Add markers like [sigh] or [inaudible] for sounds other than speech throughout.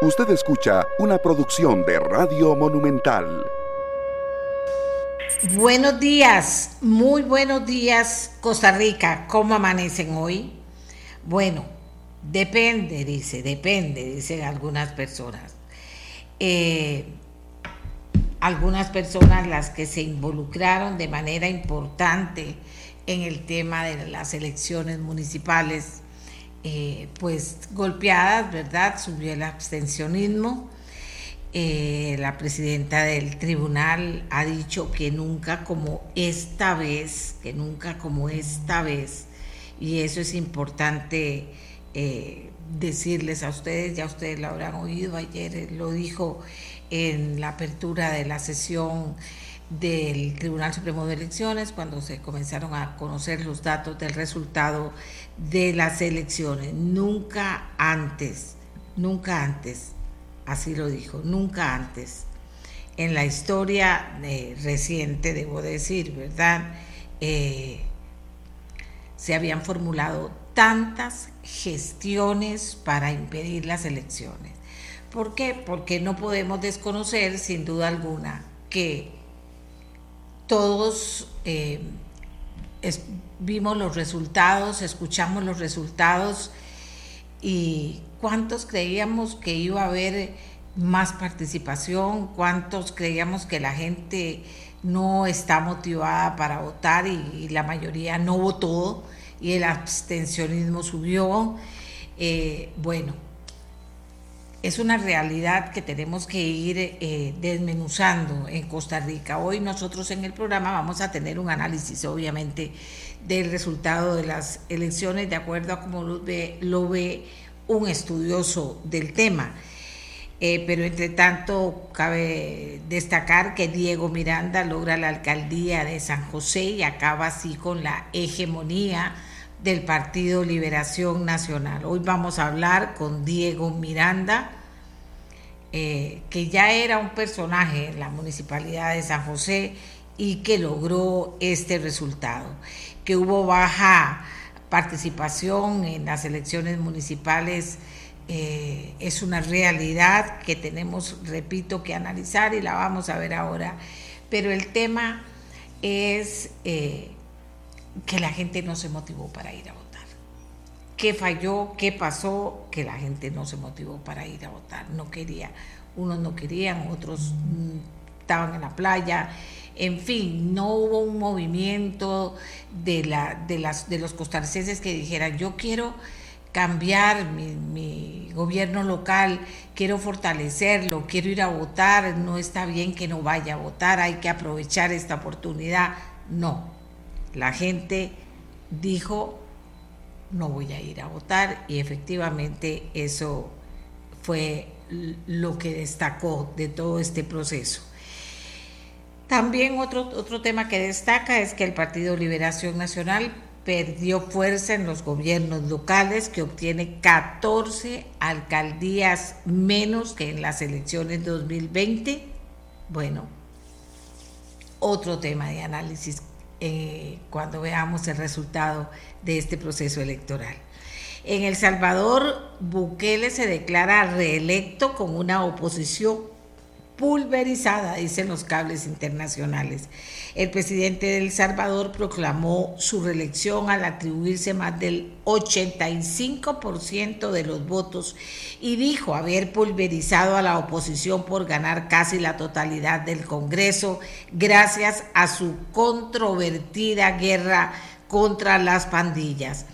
Usted escucha una producción de Radio Monumental. Buenos días, muy buenos días Costa Rica. ¿Cómo amanecen hoy? Bueno, depende, dice, depende, dicen algunas personas. Eh, algunas personas las que se involucraron de manera importante en el tema de las elecciones municipales eh, pues golpeadas, ¿verdad? Subió el abstencionismo. Eh, la presidenta del tribunal ha dicho que nunca como esta vez, que nunca como esta vez, y eso es importante eh, decirles a ustedes, ya ustedes lo habrán oído, ayer lo dijo en la apertura de la sesión del Tribunal Supremo de Elecciones cuando se comenzaron a conocer los datos del resultado de las elecciones. Nunca antes, nunca antes, así lo dijo, nunca antes, en la historia eh, reciente, debo decir, ¿verdad? Eh, se habían formulado tantas gestiones para impedir las elecciones. ¿Por qué? Porque no podemos desconocer, sin duda alguna, que todos eh, vimos los resultados, escuchamos los resultados y cuántos creíamos que iba a haber más participación, cuántos creíamos que la gente no está motivada para votar y, la mayoría no votó y el abstencionismo subió. Eh, bueno, es una realidad que tenemos que ir eh, desmenuzando en Costa Rica. Hoy nosotros en el programa vamos a tener un análisis, obviamente, del resultado de las elecciones, de acuerdo a cómo lo ve, un estudioso del tema. Eh, pero entre tanto, cabe destacar que Diego Miranda logra la alcaldía de San José y acaba así con la hegemonía del Partido Liberación Nacional. Hoy vamos a hablar con Diego Miranda, eh, que ya era un personaje en la Municipalidad de San José y que logró este resultado, que hubo baja participación en las elecciones municipales. Eh, es una realidad que tenemos, repito, que analizar y la vamos a ver ahora. Pero el tema es eh, que la gente no se motivó para ir a. ¿Qué falló? ¿Qué pasó? Que la gente no se motivó para ir a votar. No quería. Unos no querían, otros mm, estaban en la playa. En fin, no hubo un movimiento de, la, de, las, de los costarricenses que dijeran, yo quiero cambiar mi, mi, gobierno local, quiero fortalecerlo, quiero ir a votar, no está bien que no vaya a votar, hay que aprovechar esta oportunidad. No, la gente dijo, no voy a ir a votar y efectivamente eso fue lo que destacó de todo este proceso. También otro, otro tema que destaca es que el Partido Liberación Nacional perdió fuerza en los gobiernos locales, que obtiene 14 alcaldías menos que en las elecciones 2020. Bueno, otro tema de análisis eh, cuando veamos el resultado de este proceso electoral. En El Salvador, Bukele se declara reelecto con una oposición pulverizada, dicen los cables internacionales. El presidente de El Salvador proclamó su reelección al atribuirse más del 85% de los votos y dijo haber pulverizado a la oposición por ganar casi la totalidad del Congreso gracias a su controvertida guerra contra las pandillas.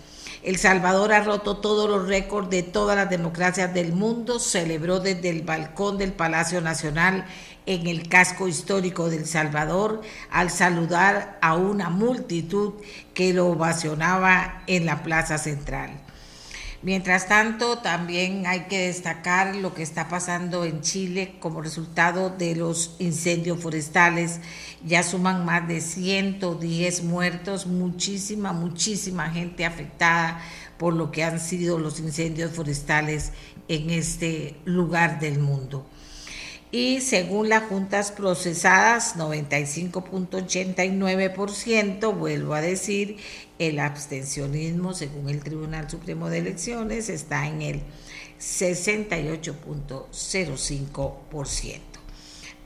El Salvador ha roto todos los récords de todas las democracias del mundo, celebró desde el balcón del Palacio Nacional en el casco histórico del Salvador al saludar a una multitud que lo ovacionaba en la Plaza Central. Mientras tanto, también hay que destacar lo que está pasando en Chile como resultado de los incendios forestales. Ya suman más de 110 muertos, muchísima, muchísima gente afectada por lo que han sido los incendios forestales en este lugar del mundo y según las juntas procesadas 95.89%, vuelvo a decir, El abstencionismo, según el Tribunal Supremo de Elecciones, está en el 68.05%.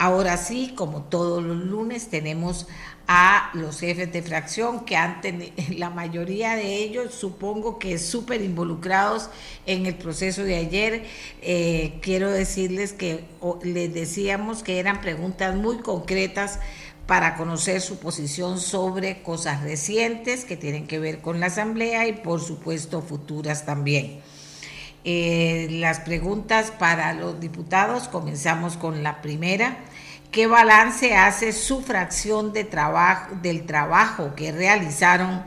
Ahora sí, como todos los lunes, tenemos a los jefes de fracción que han tenido, [laughs] la mayoría de ellos supongo que súper involucrados en el proceso de ayer. Eh, quiero decirles que les decíamos que eran preguntas muy concretas para conocer su posición sobre cosas recientes que tienen que ver con la Asamblea y por supuesto futuras también. Eh, las preguntas para los diputados, comenzamos con la primera. ¿Qué balance hace su fracción de trabajo, del trabajo que realizaron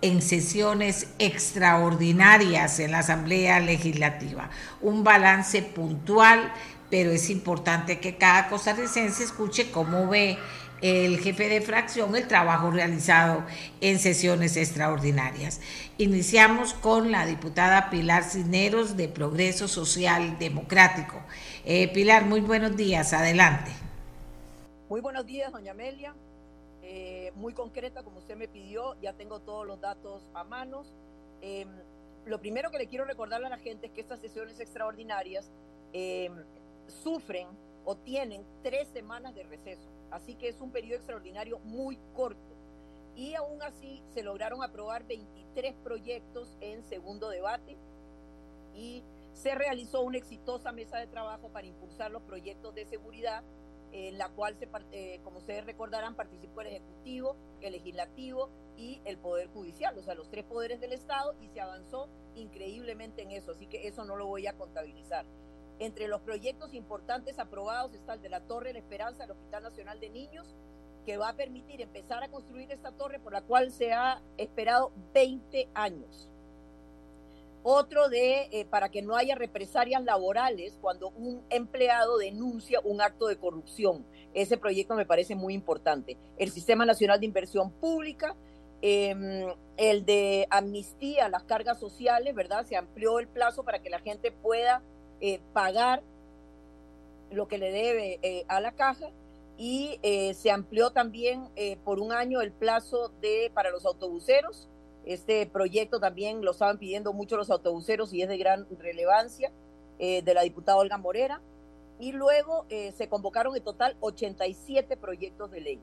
en sesiones extraordinarias en la Asamblea Legislativa? Un balance puntual, pero es importante que cada costarricense escuche cómo ve el jefe de fracción el trabajo realizado en sesiones extraordinarias. Iniciamos con la diputada Pilar Cisneros de Progreso Social Democrático. Eh, Pilar, muy buenos días, adelante. Muy buenos días, doña Amelia. Eh, muy concreta, como usted me pidió, ya tengo todos los datos a manos. Em, lo primero que le quiero recordarle a la gente es que estas sesiones extraordinarias em, sufren o tienen tres semanas de receso, así que es un periodo extraordinario muy corto. Y aún así se lograron aprobar 23 proyectos en segundo debate y se realizó una exitosa mesa de trabajo para impulsar los proyectos de seguridad, en la cual, se, eh, como ustedes recordarán, participó el Ejecutivo, el Legislativo y el Poder Judicial, o sea, los tres poderes del Estado, y se avanzó increíblemente en eso, así que eso no lo voy a contabilizar. Entre los proyectos importantes aprobados está el de la Torre de Esperanza del Hospital Nacional de Niños, que va a permitir empezar a construir esta torre por la cual se ha esperado 20 años. Otro de, eh, para que no haya represalias laborales cuando un empleado denuncia un acto de corrupción. Ese proyecto me parece muy importante. El Sistema Nacional de Inversión Pública, em, el de amnistía las cargas sociales, ¿verdad? Se amplió el plazo para que la gente pueda eh, pagar lo que le debe eh, a la caja y se amplió también por un año el plazo de para los autobuseros este proyecto también lo estaban pidiendo mucho los autobuseros y es de gran relevancia eh, de la diputada Olga Morera. Y luego eh, se convocaron en total 87 proyectos de ley.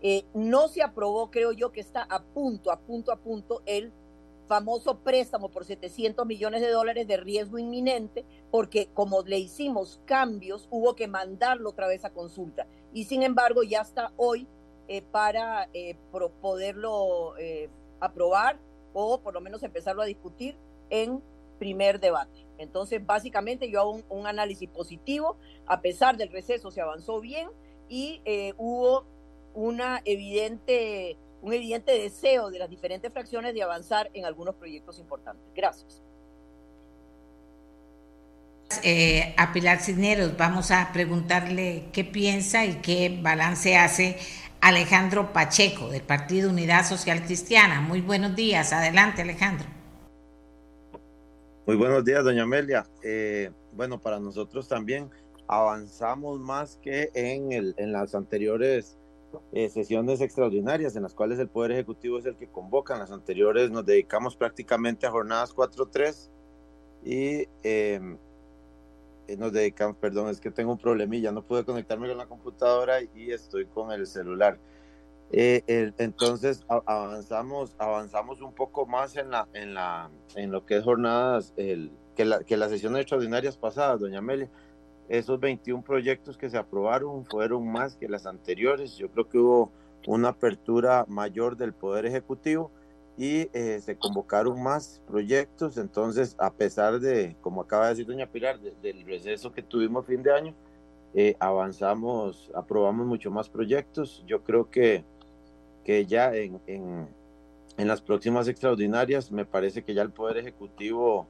Eh, no se aprobó, creo yo, que está a punto, a punto, a punto el famoso préstamo por 700 millones de dólares de riesgo inminente, porque como le hicimos cambios, hubo que mandarlo otra vez a consulta. Y sin embargo, ya está hoy para poderlo aprobar o por lo menos empezarlo a discutir en primer debate. Entonces, básicamente yo hago un, análisis positivo, a pesar del receso se avanzó bien y eh, hubo una evidente, un evidente deseo de las diferentes fracciones de avanzar en algunos proyectos importantes. Gracias. Eh, a Pilar Cisneros, vamos a preguntarle qué piensa y qué balance hace Alejandro Pacheco, del Partido Unidad Social Cristiana. Muy buenos días. Adelante, Alejandro. Muy buenos días, doña Amelia. Eh, bueno, para nosotros también avanzamos más que en, el, en las anteriores eh, sesiones extraordinarias en las cuales el Poder Ejecutivo es el que convoca. En las anteriores nos dedicamos prácticamente a jornadas 4-3 y eh, eh, nos dedicamos, perdón, es que tengo un problemilla, no pude conectarme con la computadora y estoy con el celular. Eh, entonces avanzamos, avanzamos un poco más en la, en la, en lo que es jornadas, el, que, la, que las sesiones extraordinarias pasadas, doña Amelia. Esos 21 proyectos que se aprobaron fueron más que las anteriores. Yo creo que hubo una apertura mayor del Poder Ejecutivo y eh, se convocaron más proyectos. Entonces, a pesar de, como acaba de decir doña Pilar, del receso que tuvimos fin de año, eh, avanzamos, aprobamos mucho más proyectos. Yo creo que, que ya en, en, en, las próximas extraordinarias me parece que ya el Poder Ejecutivo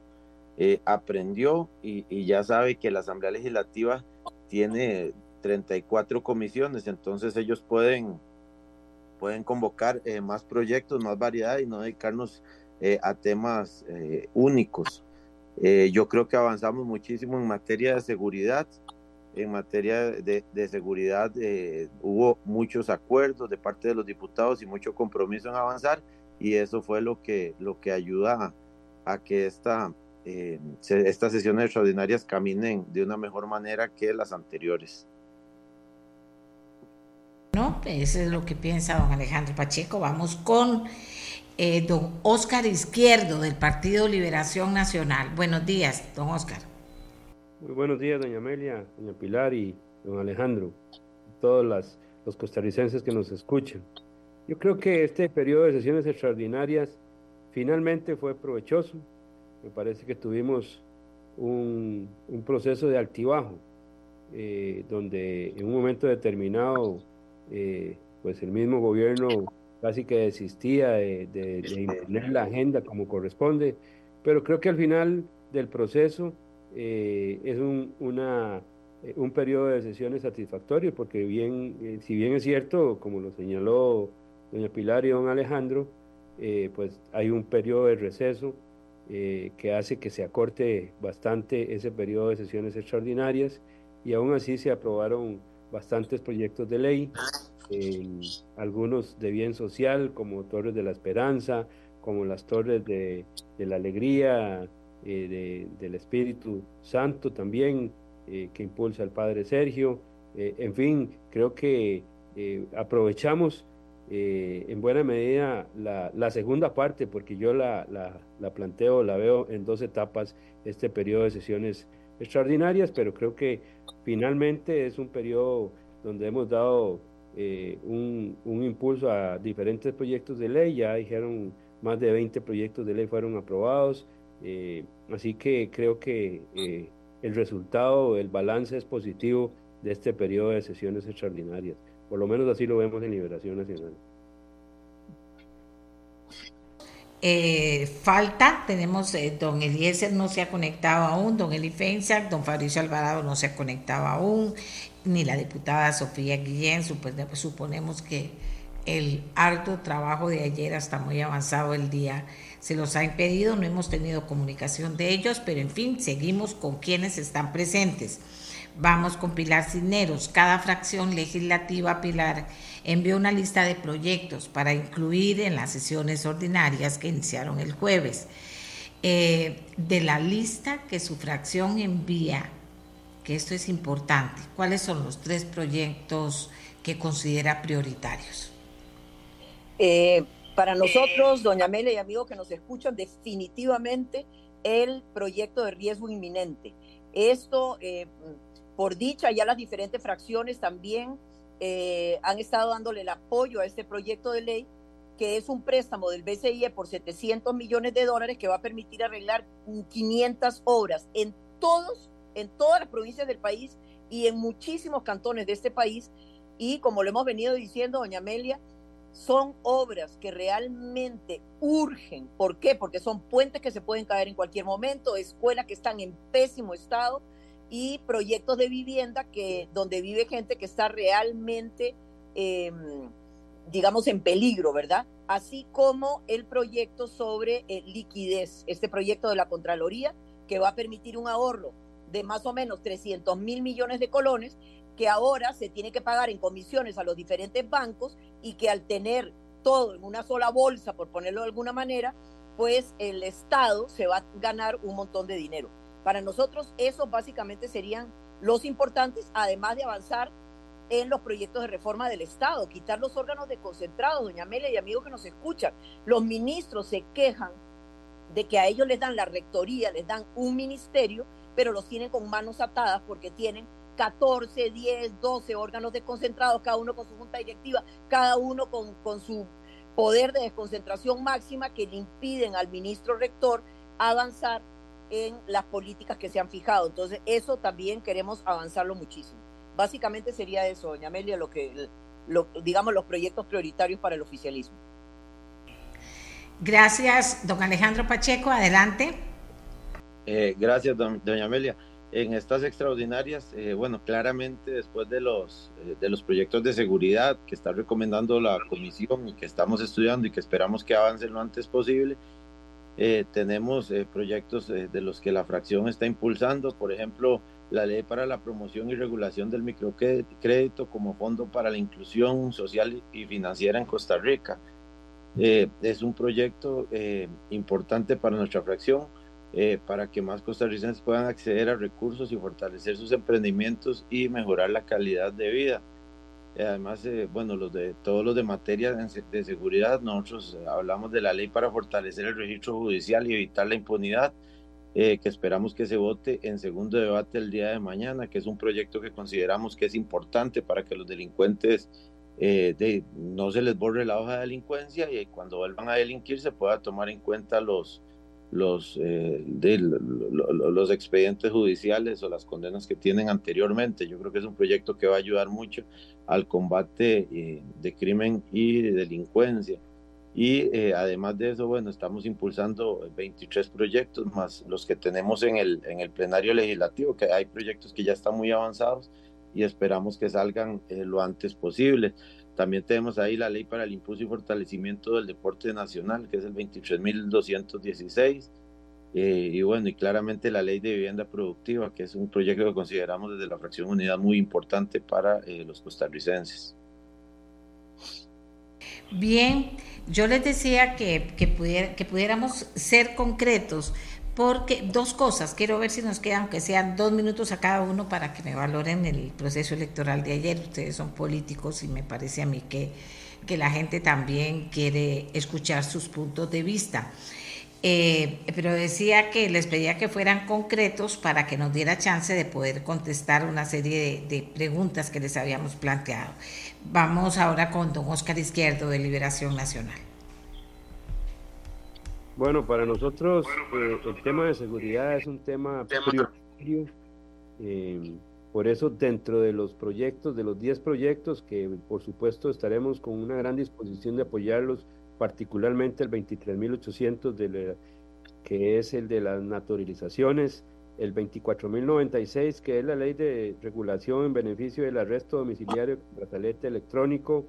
eh, aprendió y, ya sabe que la Asamblea Legislativa tiene 34 comisiones, entonces ellos pueden pueden convocar eh, más proyectos, más variedad y no dedicarnos eh, a temas únicos. yo creo que avanzamos muchísimo en materia de seguridad. En materia de, de seguridad hubo muchos acuerdos de parte de los diputados y mucho compromiso en avanzar. y eso fue lo que, lo que ayuda a, que esta, eh, estas sesiones extraordinarias caminen de una mejor manera que las anteriores. No, eso es lo que piensa don Alejandro Pacheco. Vamos con eh, don Oscar Izquierdo del Partido Liberación Nacional. Buenos días, don Oscar. Muy buenos días, doña Amelia, doña Pilar y don Alejandro, todos los costarricenses que nos escuchan. Yo creo que este periodo de sesiones extraordinarias finalmente fue provechoso. Me parece que tuvimos un, proceso de altibajo, eh, donde en un momento determinado, eh, pues el mismo gobierno casi que desistía de, de, imponer la agenda como corresponde, pero creo que al final del proceso eh, es un, una, un periodo de sesiones satisfactorio, porque bien, si bien es cierto, como lo señaló doña Pilar y don Alejandro, pues hay un periodo de receso que hace que se acorte bastante ese periodo de sesiones extraordinarias y aún así se aprobaron bastantes proyectos de ley algunos de bien social, como Torres de la Esperanza, como las Torres de, la Alegría, eh, del Espíritu Santo también, eh, que impulsa el Padre Sergio. Eh, en fin, creo que aprovechamos en buena medida la, segunda parte, porque yo la, la, planteo, la veo en dos etapas, este periodo de sesiones extraordinarias, pero creo que finalmente es un periodo donde hemos dado eh, un, impulso a diferentes proyectos de ley, ya dijeron más de 20 proyectos de ley fueron aprobados, eh, así que creo que eh, el resultado, el balance es positivo de este periodo de sesiones extraordinarias, por lo menos así lo vemos en Liberación Nacional. falta, tenemos, don Eliezer no se ha conectado aún, don Eli don Fabricio Alvarado no se ha conectado aún, ni la diputada Sofía Guillén, suponemos que el harto trabajo de ayer hasta muy avanzado el día se los ha impedido, no hemos tenido comunicación de ellos, pero en fin, seguimos con quienes están presentes. Vamos con Pilar Cisneros. Cada fracción legislativa, Pilar, envió una lista de proyectos para incluir en las sesiones ordinarias que iniciaron el jueves. Eh, de la lista que su fracción envía esto es importante. ¿Cuáles son los tres proyectos que considera prioritarios? Eh, para nosotros, doña Mele y amigos que nos escuchan, definitivamente el proyecto de riesgo inminente. Esto, eh, por dicha, ya las diferentes fracciones también eh, han estado dándole el apoyo a este proyecto de ley, que es un préstamo del BCIE por 700 millones de dólares que va a permitir arreglar 500 obras en todos en todas las provincias del país y en muchísimos cantones de este país. Y como lo hemos venido diciendo, doña Amelia, son obras que realmente urgen. ¿Por qué? Porque son puentes que se pueden caer en cualquier momento, escuelas que están en pésimo estado y proyectos de vivienda que donde vive gente que está realmente, em, digamos, en peligro, ¿verdad? Así como el proyecto sobre eh, liquidez, este proyecto de la Contraloría que va a permitir un ahorro de más o menos 300 mil millones de colones que ahora se tiene que pagar en comisiones a los diferentes bancos y que al tener todo en una sola bolsa, por ponerlo de alguna manera, pues el Estado se va a ganar un montón de dinero. Para nosotros esos básicamente serían los importantes, además de avanzar en los proyectos de reforma del Estado, quitar los órganos desconcentrados, doña Amelia y amigos que nos escuchan. Los ministros se quejan de que a ellos les dan la rectoría, les dan un ministerio pero los tienen con manos atadas porque tienen 14, 10, 12 órganos desconcentrados, cada uno con su junta directiva, cada uno con, con su poder de desconcentración máxima que le impiden al ministro rector avanzar en las políticas que se han fijado. Entonces, eso también queremos avanzarlo muchísimo. Básicamente sería eso, doña Amelia, lo que, lo, digamos, los proyectos prioritarios para el oficialismo. Gracias, don Alejandro Pacheco. Adelante. Eh, gracias, doña Amelia. En estas extraordinarias, eh, bueno, claramente después de los, eh, de los proyectos de seguridad que está recomendando la comisión y que estamos estudiando y que esperamos que avancen lo antes posible, tenemos proyectos de los que la fracción está impulsando, por ejemplo, la ley para la promoción y regulación del microcrédito como fondo para la inclusión social y financiera en Costa Rica. Eh, es un proyecto eh, importante para nuestra fracción, eh, para que más costarricenses puedan acceder a recursos y fortalecer sus emprendimientos y mejorar la calidad de vida. Además, bueno, los de, todos los de materia de seguridad, nosotros hablamos de la ley para fortalecer el registro judicial y evitar la impunidad, que esperamos que se vote en segundo debate el día de mañana, que es un proyecto que consideramos que es importante para que los delincuentes eh, de, no se les borre la hoja de delincuencia y cuando vuelvan a delinquir se pueda tomar en cuenta los, los, eh, de, los expedientes judiciales o las condenas que tienen anteriormente. Yo creo que es un proyecto que va a ayudar mucho al combate eh, de crimen y de delincuencia. Y además de eso, bueno, estamos impulsando 23 proyectos más los que tenemos en el, en el plenario legislativo, que hay proyectos que ya están muy avanzados y esperamos que salgan eh, lo antes posible. También tenemos ahí la ley para el impulso y fortalecimiento del deporte nacional, que es el 23.216. Eh, y bueno, y claramente la ley de vivienda productiva, que es un proyecto que consideramos desde la fracción unidad muy importante para eh, los costarricenses. Bien, yo les decía que, que, que pudiéramos ser concretos porque dos cosas, quiero ver si nos quedan, aunque sean dos minutos a cada uno para que me valoren el proceso electoral de ayer. Ustedes son políticos y me parece a mí que, que la gente también quiere escuchar sus puntos de vista. Eh, pero decía que les pedía que fueran concretos para que nos diera chance de poder contestar una serie de, de preguntas que les habíamos planteado. Vamos ahora con don Oscar Izquierdo de Liberación Nacional. Bueno, para nosotros eh, el tema de seguridad es un tema prioritario. Eh, por eso dentro de los proyectos, de los 10 proyectos, que por supuesto estaremos con una gran disposición de apoyarlos, particularmente el 23.800, que es el de las naturalizaciones, el 24.096, que es la ley de regulación en beneficio del arresto domiciliario, brazalete electrónico,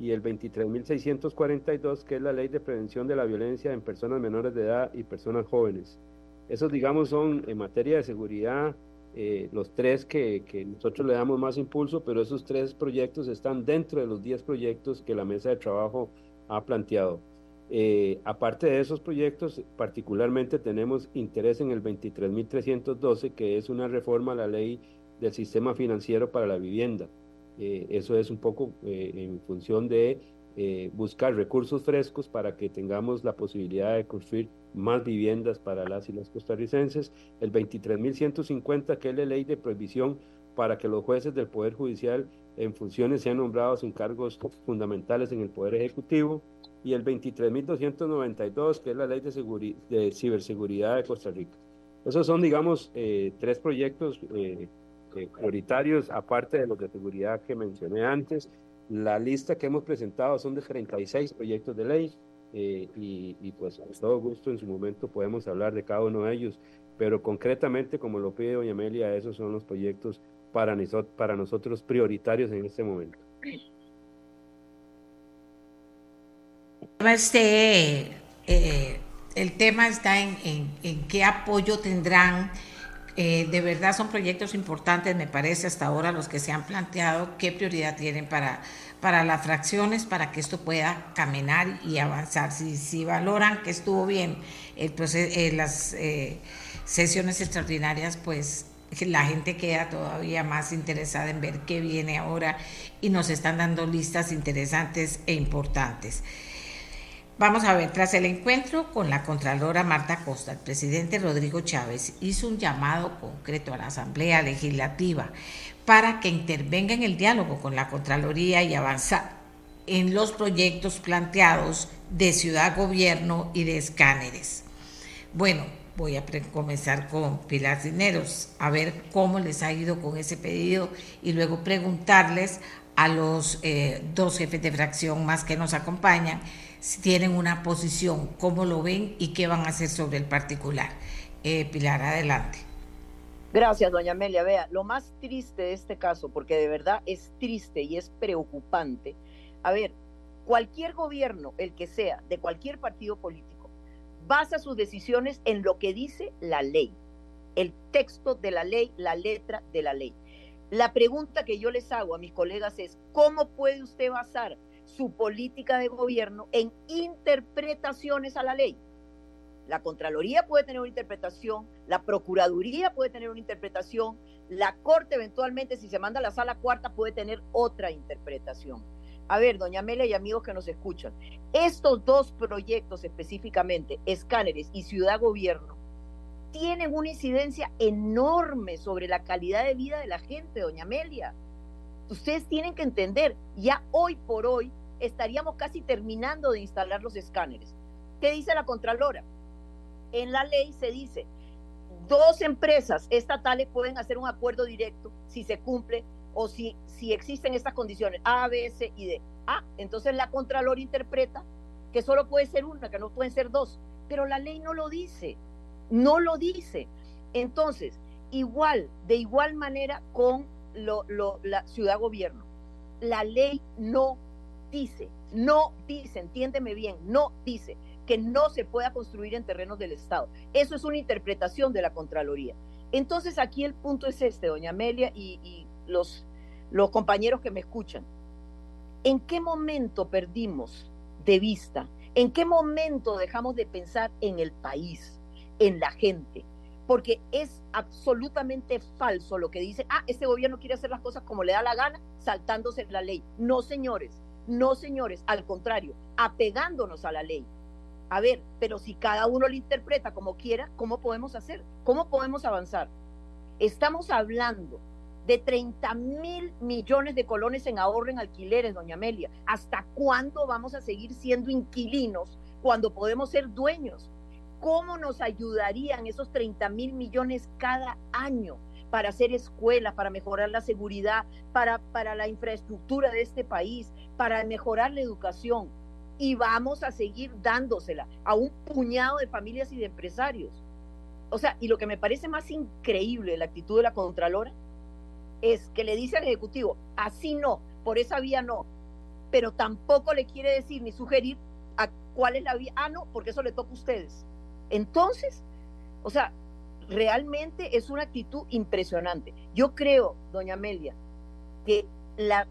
y el 23.642, que es la ley de prevención de la violencia en personas menores de edad y personas jóvenes. Esos, digamos, son en materia de seguridad eh, los tres que, que, nosotros le damos más impulso, pero esos tres proyectos están dentro de los 10 proyectos que la mesa de trabajo ha planteado. Eh, aparte de esos proyectos, particularmente tenemos interés en el 23.312, que es una reforma a la ley del sistema financiero para la vivienda. Eh, eso es un poco eh, en función de eh, buscar recursos frescos para que tengamos la posibilidad de construir más viviendas para las y los costarricenses. El 23.150, que es la ley de prohibición para que los jueces del Poder Judicial en funciones sean nombrados en cargos fundamentales en el Poder Ejecutivo. Y el 23.292, que es la ley de, de, ciberseguridad de Costa Rica. Esos son, digamos, tres proyectos eh, prioritarios, aparte de los de seguridad que mencioné antes. La lista que hemos presentado son de 36 proyectos de ley eh, y, pues con todo gusto en su momento podemos hablar de cada uno de ellos, pero concretamente, como lo pide doña Amelia, esos son los proyectos para, para nosotros prioritarios en este momento. Este, eh, el tema está en, en, en qué apoyo tendrán eh, de verdad son proyectos importantes, me parece, hasta ahora los que se han planteado, qué prioridad tienen para, para las fracciones, para que esto pueda caminar y avanzar. Si, si valoran que estuvo bien el eh, las eh, sesiones extraordinarias, pues la gente queda todavía más interesada en ver qué viene ahora y nos están dando listas interesantes e importantes. Vamos a ver, tras el encuentro con la Contralora Marta Costa, el presidente Rodrigo Chávez hizo un llamado concreto a la Asamblea Legislativa para que intervenga en el diálogo con la Contraloría y avanzar en los proyectos planteados de ciudad gobierno y de escáneres. Bueno, voy a comenzar con Pilar Cineros, a ver cómo les ha ido con ese pedido y luego preguntarles a los eh, dos jefes de fracción más que nos acompañan si tienen una posición, cómo lo ven y qué van a hacer sobre el particular. Eh, Pilar, adelante. Gracias, doña Amelia. Vea, lo más triste de este caso, porque de verdad es triste y es preocupante. A ver, cualquier gobierno, el que sea, de cualquier partido político, basa sus decisiones en lo que dice la ley, el texto de la ley, la letra de la ley. La pregunta que yo les hago a mis colegas es, ¿cómo puede usted basar su política de gobierno en interpretaciones a la ley. La Contraloría puede tener una interpretación, la Procuraduría puede tener una interpretación, la Corte eventualmente, si se manda a la sala cuarta, puede tener otra interpretación. A ver, doña Amelia y amigos que nos escuchan, estos dos proyectos específicamente, escáneres y ciudad gobierno, tienen una incidencia enorme sobre la calidad de vida de la gente, doña Amelia. Ustedes tienen que entender, ya hoy por hoy estaríamos casi terminando de instalar los escáneres. ¿Qué dice la Contralora? En la ley se dice, dos empresas estatales pueden hacer un acuerdo directo si se cumple o si, si existen estas condiciones, A, B, C y D. Ah, entonces la Contralor interpreta que solo puede ser una, que no pueden ser dos, pero la ley no lo dice, no lo dice. Entonces, igual, de igual manera con la ciudad gobierno, la ley no dice, no dice, entiéndeme bien, no dice que no se pueda construir en terrenos del Estado. Eso es una interpretación de la Contraloría. Entonces aquí el punto es este, doña Amelia y, los, los compañeros que me escuchan. ¿En qué momento perdimos de vista? ¿En qué momento dejamos de pensar en el país, en la gente? Porque es absolutamente falso lo que dice, ah, este gobierno quiere hacer las cosas como le da la gana, saltándose la ley. No, señores, no, señores, al contrario, apegándonos a la ley. A ver, pero si cada uno lo interpreta como quiera, ¿cómo podemos hacer? ¿Cómo podemos avanzar? Estamos hablando de 30 mil millones de colones en ahorro en alquileres, doña Amelia. ¿Hasta cuándo vamos a seguir siendo inquilinos cuando podemos ser dueños? ¿Cómo nos ayudarían esos 30 mil millones cada año para hacer escuelas, para mejorar la seguridad, para, para la infraestructura de este país, para mejorar la educación? y vamos a seguir dándosela a un puñado de familias y de empresarios. O sea, y lo que me parece más increíble de la actitud de la Contralora es que le dice al Ejecutivo, así no, por esa vía no, pero tampoco le quiere decir ni sugerir a cuál es la vía, ah, no, porque eso le toca a ustedes. Entonces, o sea, realmente es una actitud impresionante. Yo creo, doña Amelia, que la,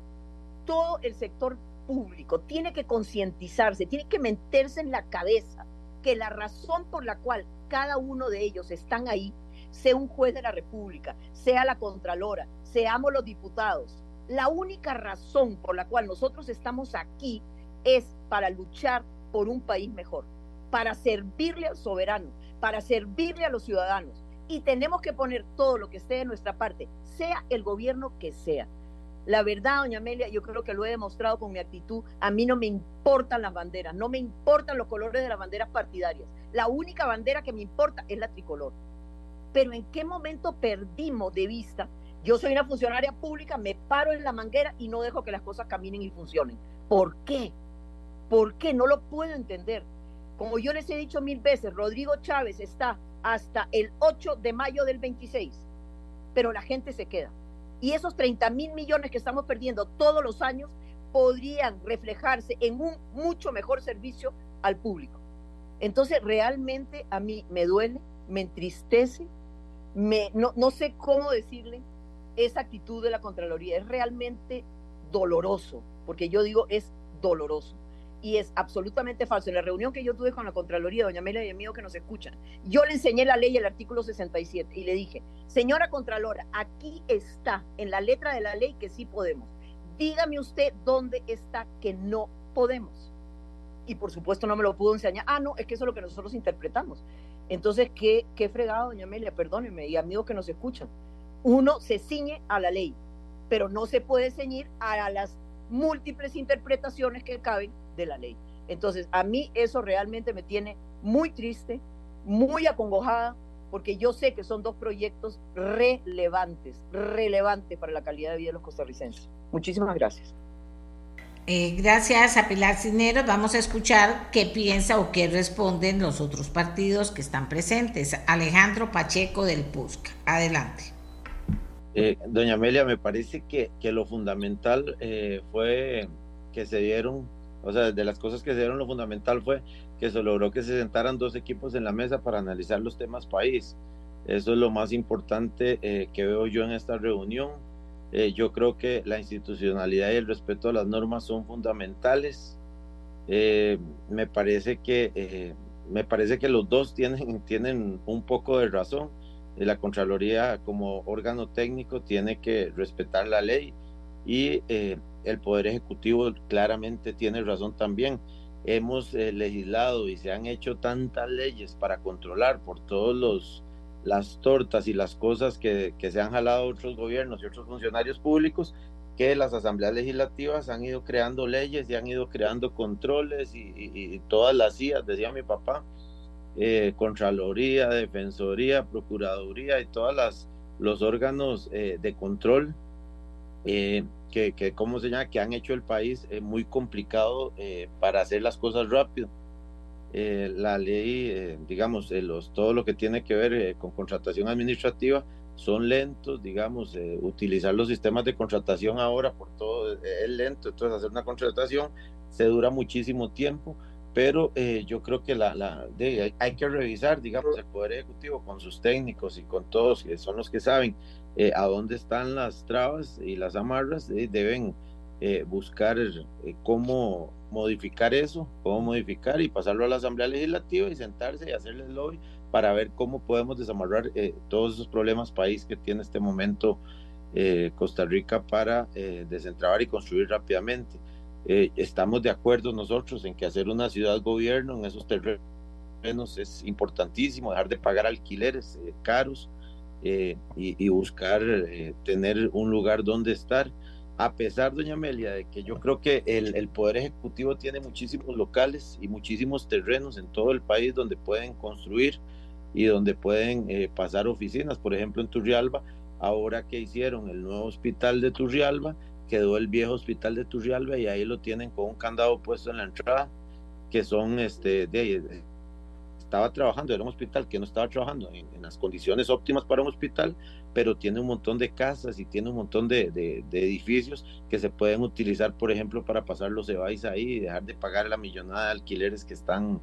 todo el sector público tiene que concientizarse, tiene que meterse en la cabeza que la razón por la cual cada uno de ellos están ahí, sea un juez de la República, sea la Contralora, seamos los diputados, la única razón por la cual nosotros estamos aquí es para luchar por un país mejor, para servirle al soberano, para servirle a los ciudadanos. Y tenemos que poner todo lo que esté de nuestra parte, sea el gobierno que sea. La verdad, doña Amelia, yo creo que lo he demostrado con mi actitud. A mí no me importan las banderas, no me importan los colores de las banderas partidarias. La única bandera que me importa es la tricolor. Pero ¿en qué momento perdimos de vista? Yo soy una funcionaria pública, me paro en la manguera y no dejo que las cosas caminen y funcionen. ¿Por qué? ¿Por qué? No lo puedo entender. Como yo les he dicho mil veces, Rodrigo Chávez está hasta el 8 de mayo del 26, pero la gente se queda. Y esos 30 mil millones que estamos perdiendo todos los años podrían reflejarse en un mucho mejor servicio al público. Entonces, realmente a mí me duele, me entristece, me, no, no sé cómo decirle esa actitud de la Contraloría. Es realmente doloroso, porque yo digo es doloroso y es absolutamente falso. En la reunión que yo tuve con la Contraloría, doña Amelia y amigo que nos escuchan, yo le enseñé la ley, el artículo 67, y le dije, señora Contralora, aquí está en la letra de la ley que sí podemos. Dígame usted dónde está que no podemos. Y por supuesto no me lo pudo enseñar. Ah, no, es que eso es lo que nosotros interpretamos. Entonces, ¿qué, qué fregado, doña Amelia? Perdóneme, y amigos que nos escuchan. Uno se ciñe a la ley, pero no se puede ceñir a las múltiples interpretaciones que caben de la ley. Entonces, a mí eso realmente me tiene muy triste, muy acongojada, porque yo sé que son dos proyectos relevantes, relevantes para la calidad de vida de los costarricenses. Muchísimas gracias. Eh, gracias a Pilar Cineros. Vamos a escuchar qué piensa o qué responden los otros partidos que están presentes. Alejandro Pacheco del PUSC. Adelante. Eh, doña Amelia, me parece que, que lo fundamental eh, fue que se dieron o sea, de las cosas que se dieron lo fundamental fue que se logró que se sentaran dos equipos en la mesa para analizar los temas país. Eso es lo más importante eh, que veo yo en esta reunión. Eh, yo creo que la institucionalidad y el respeto a las normas son fundamentales. Eh, me parece que eh, me parece que los dos tienen, [laughs] tienen un poco de razón. La Contraloría como órgano técnico tiene que respetar la ley y el Poder Ejecutivo claramente tiene razón también. Hemos legislado y se han hecho tantas leyes para controlar por todos los las tortas y las cosas que, se han jalado otros gobiernos y otros funcionarios públicos, que las asambleas legislativas han ido creando leyes y han ido creando controles y, todas las CIAs, decía mi papá, eh, Contraloría, Defensoría, Procuraduría y todas las los órganos eh, de control eh, que, que, ¿cómo se llama? que han hecho el país muy complicado para hacer las cosas rápido. Eh, la ley, eh, digamos, los, todo lo que tiene que ver eh, con contratación administrativa son lentos, digamos, utilizar los sistemas de contratación ahora por todo es lento, entonces hacer una contratación se dura muchísimo tiempo, pero yo creo que la, la hay que revisar, digamos, el Poder Ejecutivo con sus técnicos y con todos, que son los que saben a dónde están las trabas y las amarras, deben buscar cómo modificar eso, cómo modificar y pasarlo a la Asamblea Legislativa y sentarse y hacerle el lobby para ver cómo podemos desamarrar eh, todos esos problemas país que tiene este momento eh, Costa Rica para eh, desentrabar y construir rápidamente. estamos de acuerdo nosotros en que hacer una ciudad gobierno en esos terrenos es importantísimo, dejar de pagar alquileres caros y, y, buscar tener un lugar donde estar a pesar, doña Amelia, de que yo creo que el, Poder Ejecutivo tiene muchísimos locales y muchísimos terrenos en todo el país donde pueden construir y donde pueden eh, pasar oficinas. Por ejemplo, en Turrialba, ahora que hicieron el nuevo hospital de Turrialba, quedó el viejo hospital de Turrialba y ahí lo tienen con un candado puesto en la entrada, que son este, de, estaba trabajando, era un hospital que no estaba trabajando en, las condiciones óptimas para un hospital, pero tiene un montón de casas y tiene un montón de, de, edificios que se pueden utilizar, por ejemplo, para pasar los EBAIS ahí y dejar de pagar la millonada de alquileres que están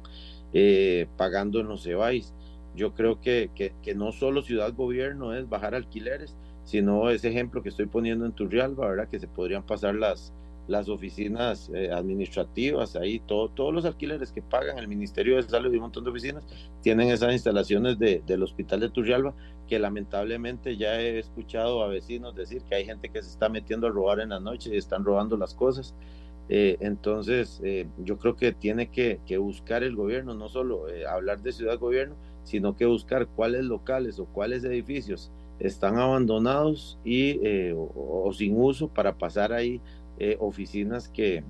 eh, pagando en los EBAIS. Yo creo que, que, que, no solo ciudad gobierno es bajar alquileres, sino ese ejemplo que estoy poniendo en Turrialba, ¿verdad? Que se podrían pasar las, las oficinas eh, administrativas, ahí todo, todos los alquileres que pagan el Ministerio de Salud y un montón de oficinas tienen esas instalaciones de, del Hospital de Turrialba, que lamentablemente ya he escuchado a vecinos decir que hay gente que se está metiendo a robar en la noche y están robando las cosas. Eh, entonces, eh, yo creo que tiene que, buscar el gobierno, no solo hablar de ciudad gobierno, sino que buscar cuáles locales o cuáles edificios están abandonados y o sin uso para pasar ahí eh, oficinas que,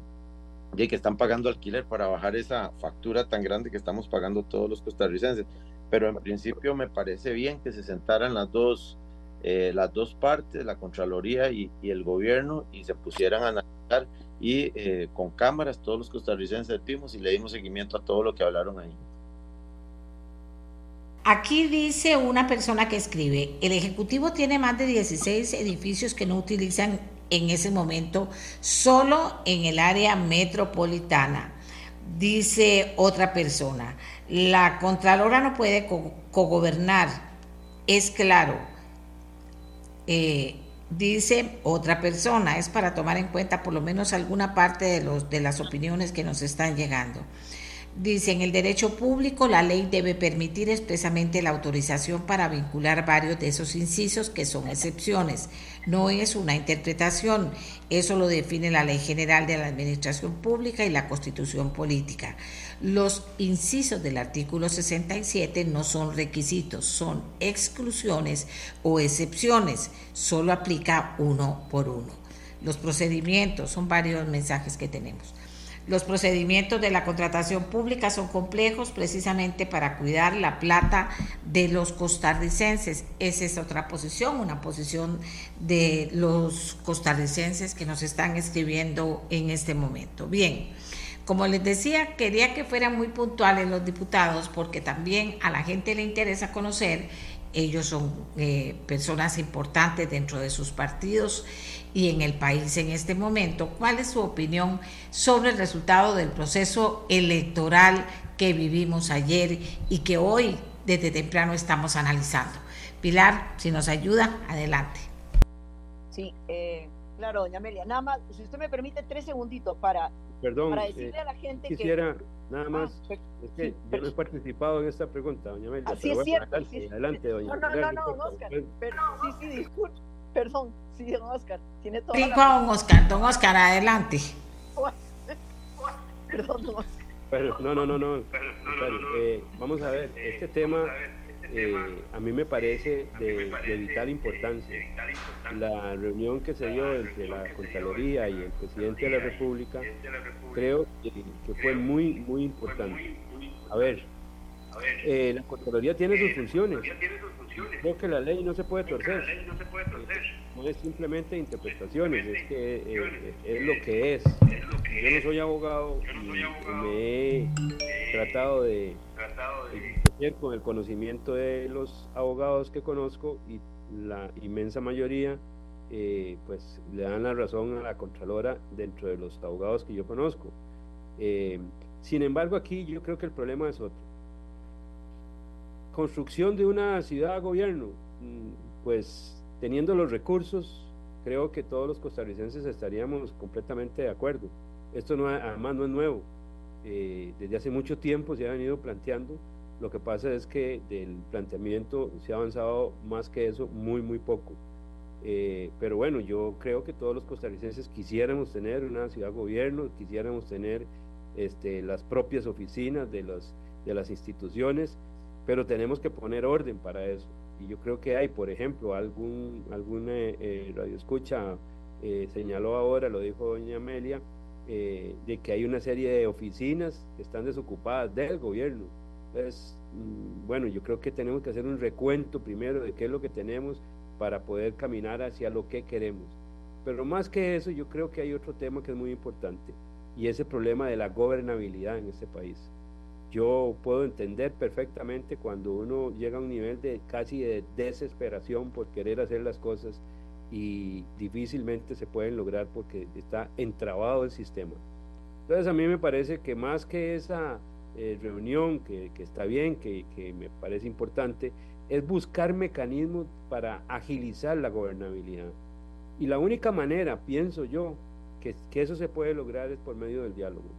que están pagando alquiler para bajar esa factura tan grande que estamos pagando todos los costarricenses. Pero en principio me parece bien que se sentaran las dos, eh, las dos partes, la Contraloría y, el gobierno, y se pusieran a analizar y eh, con cámaras todos los costarricenses vimos y le dimos seguimiento a todo lo que hablaron ahí. Aquí dice una persona que escribe, el Ejecutivo tiene más de 16 edificios que no utilizan en ese momento solo en el área metropolitana. Dice otra persona, la Contralora no puede cogobernar, es claro. Eh, dice otra persona, es para tomar en cuenta por lo menos alguna parte de, los, de las opiniones que nos están llegando. Dice, en el derecho público la ley debe permitir expresamente la autorización para vincular varios de esos incisos que son excepciones. No es una interpretación, eso lo define la Ley General de la Administración Pública y la Constitución Política. Los incisos del artículo 67 no son requisitos, son exclusiones o excepciones, solo aplica uno por uno. Los procedimientos, son varios mensajes que tenemos. Los procedimientos de la contratación pública son complejos precisamente para cuidar la plata de los costarricenses. Esa es otra posición, una posición de los costarricenses que nos están escribiendo en este momento. Bien, como les decía, quería que fueran muy puntuales los diputados porque también a la gente le interesa conocer, ellos son eh, personas importantes dentro de sus partidos y en el país en este momento. ¿Cuál es su opinión sobre el resultado del proceso electoral que vivimos ayer y que hoy desde temprano estamos analizando? Pilar, si nos ayuda, adelante. Sí, eh, Claro, doña Amelia. Nada más, si usted me permite tres segunditos para, Perdón, para eh, decirle a la gente quisiera que... nada Ah, más, per- es que sí, yo no he participado en esta pregunta, doña Amelia. Así pero es bueno, cierto, Adelante, sí, adelante, doña No, no, no, no, Oscar. Pero, sí, sí, disculpe. Perdón, sí, don Oscar. Tiene la don Oscar, don Oscar, adelante. [laughs] Perdón, don Oscar. Pero, no, no, no, no. contrario, eh, vamos a ver, este tema eh, a mí me parece de, de vital importancia. La reunión que se dio entre la Contraloría y el presidente de la República creo que, que fue muy, muy importante. A ver, eh, la Contraloría tiene sus funciones. Creo que la ley no se puede torcer. No es simplemente interpretaciones, es que eh, es lo que es. Yo no soy abogado y me he tratado de con el conocimiento de los abogados que conozco y la inmensa mayoría eh, pues le dan la razón a la Contralora dentro de los abogados que yo conozco. Eh, sin embargo, aquí yo creo que el problema es otro. Construcción de una ciudad-gobierno, mm, pues teniendo los recursos, creo que todos los costarricenses estaríamos completamente de acuerdo. Esto además no es nuevo. Eh, desde hace mucho tiempo se ha venido planteando. Lo que pasa es que del planteamiento se ha avanzado más que eso, muy, muy poco. Eh, pero bueno, yo creo que todos los costarricenses quisiéramos tener una ciudad gobierno, quisiéramos tener este, las propias oficinas de, los, de las instituciones, pero tenemos que poner orden para eso. Y yo creo que hay, por ejemplo, algún, algún eh, eh, radioescucha eh, señaló ahora, lo dijo doña Amelia, eh, de que hay una serie de oficinas que están desocupadas del gobierno. Entonces, mm, bueno, yo creo que tenemos que hacer un recuento primero de qué es lo que tenemos para poder caminar hacia lo que queremos. Pero más que eso, yo creo que hay otro tema que es muy importante y es el problema de la gobernabilidad en este país. Yo puedo entender perfectamente cuando uno llega a un nivel de casi de desesperación por querer hacer las cosas y difícilmente se pueden lograr porque está entrabado el sistema. Entonces a mí me parece que más que esa eh, reunión, que, está bien, que, me parece importante, es buscar mecanismos para agilizar la gobernabilidad. Y la única manera, pienso yo, que eso se puede lograr es por medio del diálogo.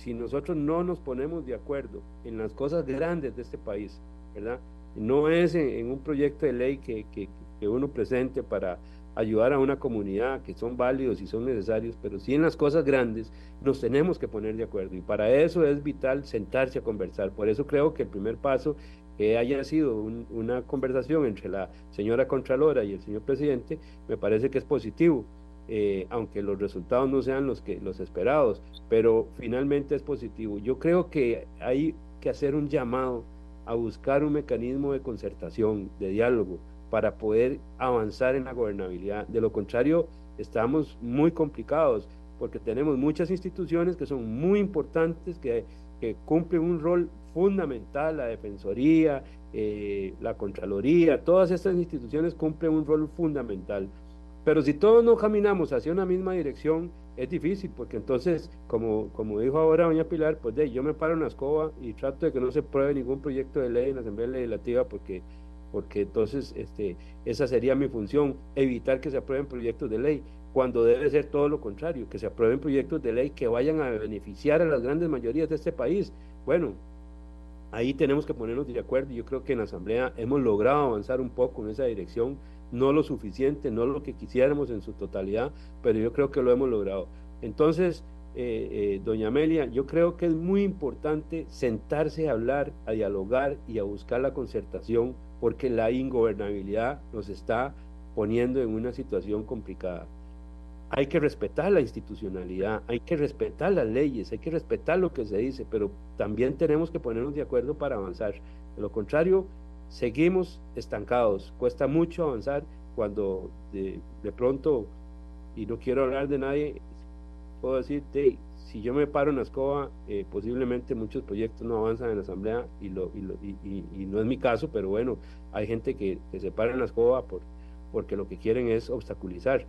Si nosotros no nos ponemos de acuerdo en las cosas grandes de este país, ¿verdad? No es en, un proyecto de ley que, que, que uno presente para ayudar a una comunidad que son válidos y son necesarios, pero sí en las cosas grandes nos tenemos que poner de acuerdo y para eso es vital sentarse a conversar. Por eso creo que el primer paso que haya sido un, una conversación entre la señora Contralora y el señor presidente me parece que es positivo. Eh, aunque los resultados no sean los que los esperados, pero finalmente es positivo. Yo creo que hay que hacer un llamado a buscar un mecanismo de concertación, de diálogo, para poder avanzar en la gobernabilidad. De lo contrario, estamos muy complicados porque tenemos muchas instituciones que son muy importantes, que, cumplen un rol fundamental, la Defensoría, eh, la Contraloría, todas estas instituciones cumplen un rol fundamental. Pero si todos no caminamos hacia una misma dirección, es difícil, porque entonces, como, como dijo ahora doña Pilar, pues de, yo me paro en la escoba y trato de que no se pruebe ningún proyecto de ley en la Asamblea Legislativa, porque porque entonces este, esa sería mi función, evitar que se aprueben proyectos de ley, cuando debe ser todo lo contrario, que se aprueben proyectos de ley que vayan a beneficiar a las grandes mayorías de este país. Bueno, ahí tenemos que ponernos de acuerdo y yo creo que en la Asamblea hemos logrado avanzar un poco en esa dirección, no lo suficiente, no lo que quisiéramos en su totalidad, pero yo creo que lo hemos logrado. Entonces, eh, eh, doña Amelia, yo creo que es muy importante sentarse a hablar, a dialogar y a buscar la concertación porque la ingobernabilidad nos está poniendo en una situación complicada. Hay que respetar la institucionalidad, hay que respetar las leyes, hay que respetar lo que se dice, pero también tenemos que ponernos de acuerdo para avanzar. De lo contrario, seguimos estancados. Cuesta mucho avanzar cuando de, de pronto, y no quiero hablar de nadie, puedo decir, hey, si yo me paro en la escoba, eh, posiblemente muchos proyectos no avanzan en la asamblea y, lo, y, lo, y, y, y, no es mi caso, pero bueno, hay gente que, que se para en la escoba por, porque lo que quieren es obstaculizar.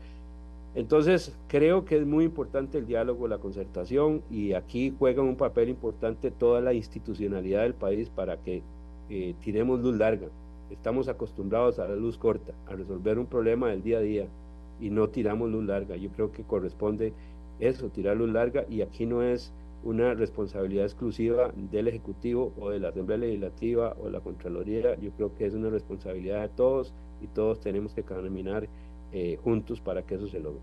Entonces, creo que es muy importante el diálogo, la concertación y aquí juega un papel importante toda la institucionalidad del país para que eh, tiremos luz larga. Estamos acostumbrados a la luz corta, a resolver un problema del día a día y no tiramos luz larga. Yo creo que corresponde eso, tirar luz larga y aquí no es una responsabilidad exclusiva del Ejecutivo o de la Asamblea Legislativa o de la Contraloría. Yo creo que es una responsabilidad de todos y todos tenemos que caminar eh, juntos para que eso se logre.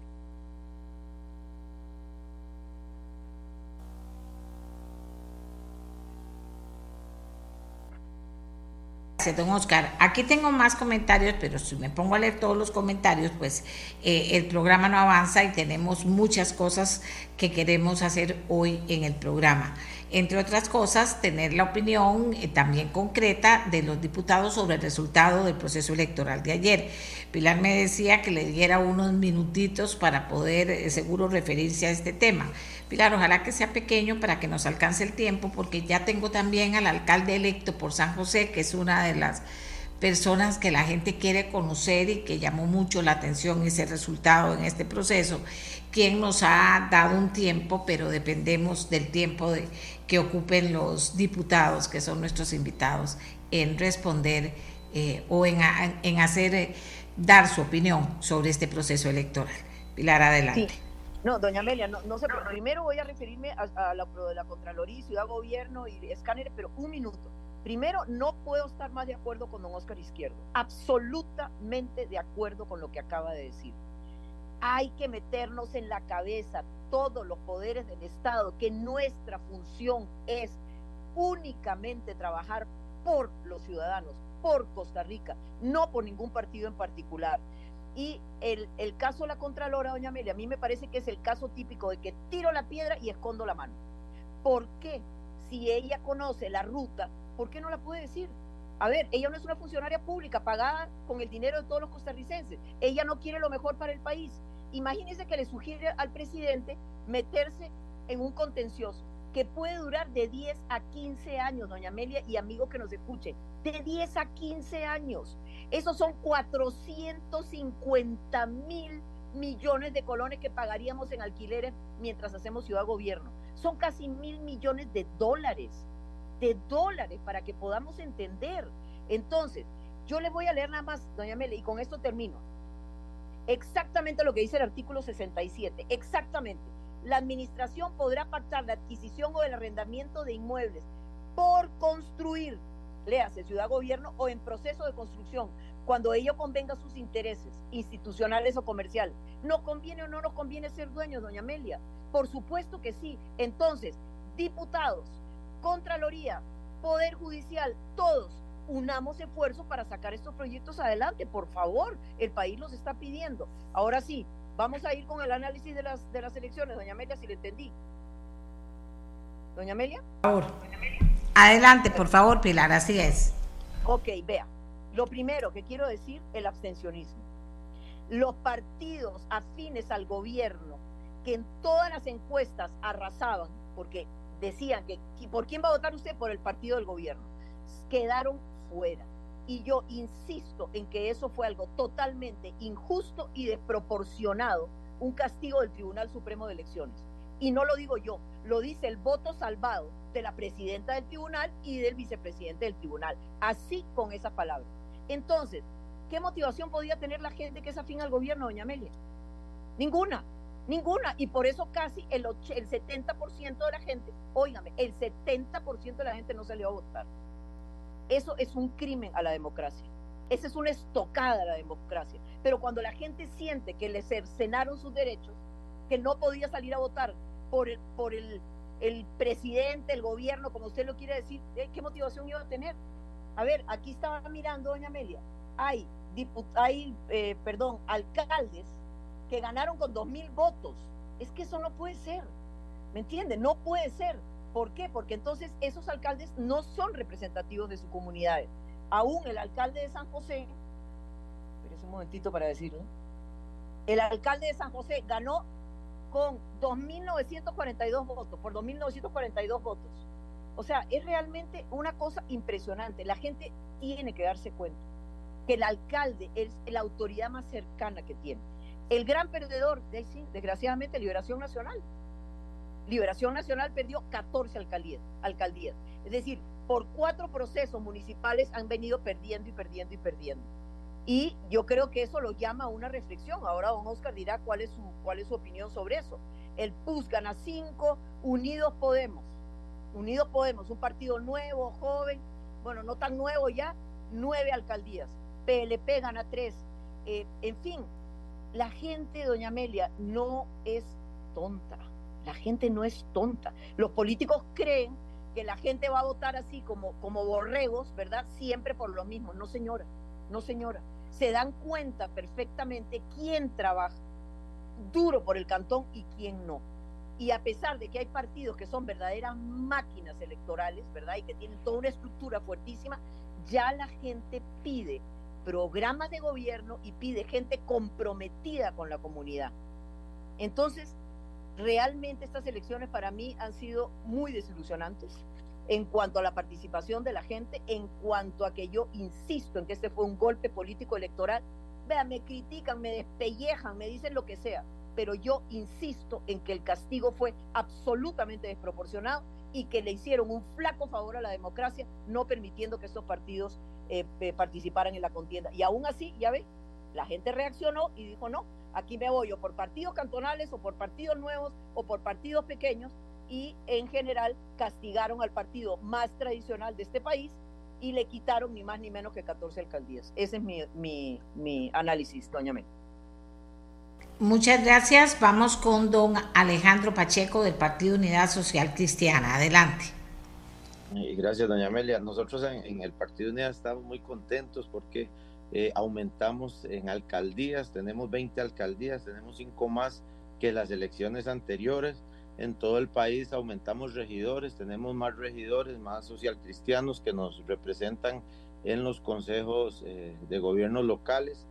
Don Oscar. Aquí tengo más comentarios, pero si me pongo a leer todos los comentarios, pues eh, el programa no avanza y tenemos muchas cosas que queremos hacer hoy en el programa. Entre otras cosas, tener la opinión eh, también concreta de los diputados sobre el resultado del proceso electoral de ayer. Pilar me decía que le diera unos minutitos para poder eh, seguro referirse a este tema. Pilar, ojalá que sea pequeño para que nos alcance el tiempo, porque ya tengo también al alcalde electo por San José, que es una de las personas que la gente quiere conocer y que llamó mucho la atención ese resultado en este proceso, quien nos ha dado un tiempo, pero dependemos del tiempo que ocupen los diputados, que son nuestros invitados, en responder eh, o en, en hacer, eh, dar su opinión sobre este proceso electoral. Pilar, adelante. No, doña Amelia, no, sé, primero voy a referirme a, la, de la Contraloría, Ciudad Gobierno y escáner, pero un minuto. Primero, no puedo estar más de acuerdo con don Oscar Izquierdo, absolutamente de acuerdo con lo que acaba de decir. Hay que meternos en la cabeza todos los poderes del Estado que nuestra función es únicamente trabajar por los ciudadanos, por Costa Rica, no por ningún partido en particular. Y el, caso de la Contralora, doña Amelia, a mí me parece que es el caso típico de que tiro la piedra y escondo la mano. ¿Por qué? Si ella conoce la ruta, ¿por qué no la puede decir? A ver, ella no es una funcionaria pública pagada con el dinero de todos los costarricenses. Ella no quiere lo mejor para el país. Imagínese que le sugiere al presidente meterse en un contencioso que puede durar de 10 a 15 años, doña Amelia y amigo que nos escuche, de 10 a 15 años. Esos son 450 mil millones de colones que pagaríamos en alquileres mientras hacemos ciudad gobierno. Son casi mil millones de dólares, de dólares para que podamos entender. Entonces, yo les voy a leer nada más, doña Mele, y con esto termino. Exactamente lo que dice el artículo 67, exactamente. La administración podrá pactar la adquisición o el arrendamiento de inmuebles por construir léase ciudad gobierno o en proceso de construcción, cuando ello convenga sus intereses institucionales o comerciales. ¿No conviene o no nos conviene ser dueños, doña Amelia? Por supuesto que sí. Entonces, diputados, Contraloría, Poder Judicial, todos unamos esfuerzos para sacar estos proyectos adelante. Por favor, el país los está pidiendo. Ahora sí, vamos a ir con el análisis de las, de las elecciones, doña Amelia, si le entendí. Doña Amelia. Por favor. Doña Amelia. Adelante, por favor, Pilar, así es. Ok, vea. Lo primero que quiero decir, el abstencionismo. Los partidos afines al gobierno que en todas las encuestas arrasaban, porque decían que por quién va a votar usted por el partido del gobierno, quedaron fuera. Y yo insisto en que eso fue algo totalmente injusto y desproporcionado, un castigo del Tribunal Supremo de Elecciones. Y no lo digo yo, lo dice el voto salvado de la presidenta del tribunal y del vicepresidente del tribunal. Así con esas palabras. Entonces, ¿qué motivación podía tener la gente que es afín al gobierno, doña Amelia? Ninguna, ninguna. Y por eso casi el, el 70% de la gente, óigame, el 70% de la gente no salió a votar. Eso es un crimen a la democracia. Esa es una estocada a la democracia. Pero cuando la gente siente que le cercenaron sus derechos, que no podía salir a votar por el, por el, el presidente, el gobierno, como usted lo quiere decir, ¿eh? ¿qué motivación iba a tener? A ver, aquí estaba mirando, doña Amelia, hay, hay eh, perdón, alcaldes que ganaron con dos mil votos. Es que eso no puede ser, ¿me entiende? No puede ser. ¿Por qué? Porque entonces esos alcaldes no son representativos de sus comunidades. Aún el alcalde de San José, espérese un momentito para decirlo, el alcalde de San José ganó con 2.942 votos, por 2.942 votos. O sea, es realmente una cosa impresionante. La gente tiene que darse cuenta que el alcalde es la autoridad más cercana que tiene. El gran perdedor, desgraciadamente, Liberación Nacional. Liberación Nacional perdió 14 alcaldías, alcaldías. Es decir, por cuatro procesos municipales han venido perdiendo y perdiendo y perdiendo. Y yo creo que eso lo llama a una reflexión. Ahora don Oscar dirá cuál es su, cuál es su opinión sobre eso. El PUS gana cinco, Unidos Podemos. Unidos Podemos, un partido nuevo, joven, bueno, no tan nuevo ya, nueve alcaldías. PLP gana tres. Eh, en fin, la gente, doña Amelia, no es tonta. La gente no es tonta. Los políticos creen que la gente va a votar así como, como borregos, ¿verdad? Siempre por lo mismo. No, señora, no, señora. Se dan cuenta perfectamente quién trabaja duro por el cantón y quién no. Y a pesar de que hay partidos que son verdaderas máquinas electorales, ¿verdad? Y que tienen toda una estructura fuertísima, ya la gente pide programas de gobierno y pide gente comprometida con la comunidad. Entonces, realmente estas elecciones para mí han sido muy desilusionantes en cuanto a la participación de la gente, en cuanto a que yo insisto en que este fue un golpe político electoral. Vean, me critican, me despellejan, me dicen lo que sea, pero yo insisto en que el castigo fue absolutamente desproporcionado y que le hicieron un flaco favor a la democracia, no permitiendo que estos partidos eh, participaran en la contienda. Y aún así, ya ve, la gente reaccionó y dijo, no, aquí me voy o por partidos cantonales o por partidos nuevos o por partidos pequeños y en general castigaron al partido más tradicional de este país y le quitaron ni más ni menos que 14 alcaldías. Ese es mi, mi, mi análisis, doña Mel. Muchas gracias. Vamos con don Alejandro Pacheco del Partido Unidad Social Cristiana. Adelante. Gracias, doña Amelia. Nosotros en, el Partido Unidad estamos muy contentos porque eh, aumentamos en alcaldías, tenemos 20 alcaldías, tenemos 5 más que las elecciones anteriores. En todo el país aumentamos regidores, tenemos más regidores, más socialcristianos que nos representan en los consejos eh, de gobiernos locales.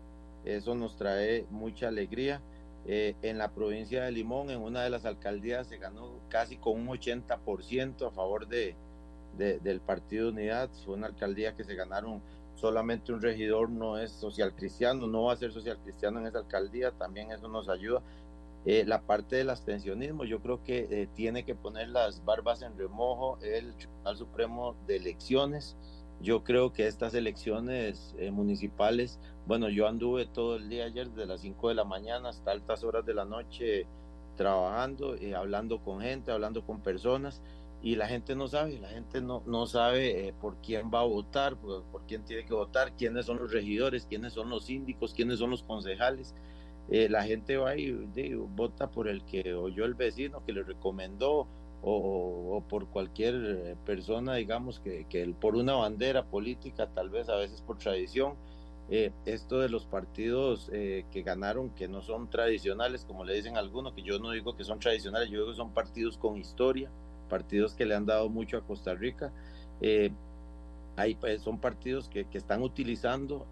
Eso nos trae mucha alegría. Eh, en la provincia de Limón, en una de las alcaldías, se ganó casi con un 80% a favor de, del Partido Unidad. Fue una alcaldía que se ganaron solamente un regidor, no es social cristiano, no va a ser social cristiano en esa alcaldía, también eso nos ayuda. Eh, la parte del abstencionismo, yo creo que eh, tiene que poner las barbas en remojo el Tribunal Supremo de Elecciones. Yo creo que estas elecciones municipales bueno, yo anduve todo el día ayer desde las 5 de la mañana hasta altas horas de la noche trabajando, y eh, hablando con gente, hablando con personas y la gente no sabe, la gente no, no sabe eh, por quién va a votar, por, quién tiene que votar, quiénes son los regidores, quiénes son los síndicos, quiénes son los concejales. Eh, la gente va y, vota por el que oyó el vecino, que le recomendó, o, por cualquier persona, digamos, que, que por una bandera política, tal vez a veces por tradición, eh, esto de los partidos eh, que ganaron, que no son tradicionales, como le dicen algunos, que yo no digo que son tradicionales, yo digo que son partidos con historia, partidos que le han dado mucho a Costa Rica. Eh, pues, son partidos que, que están utilizando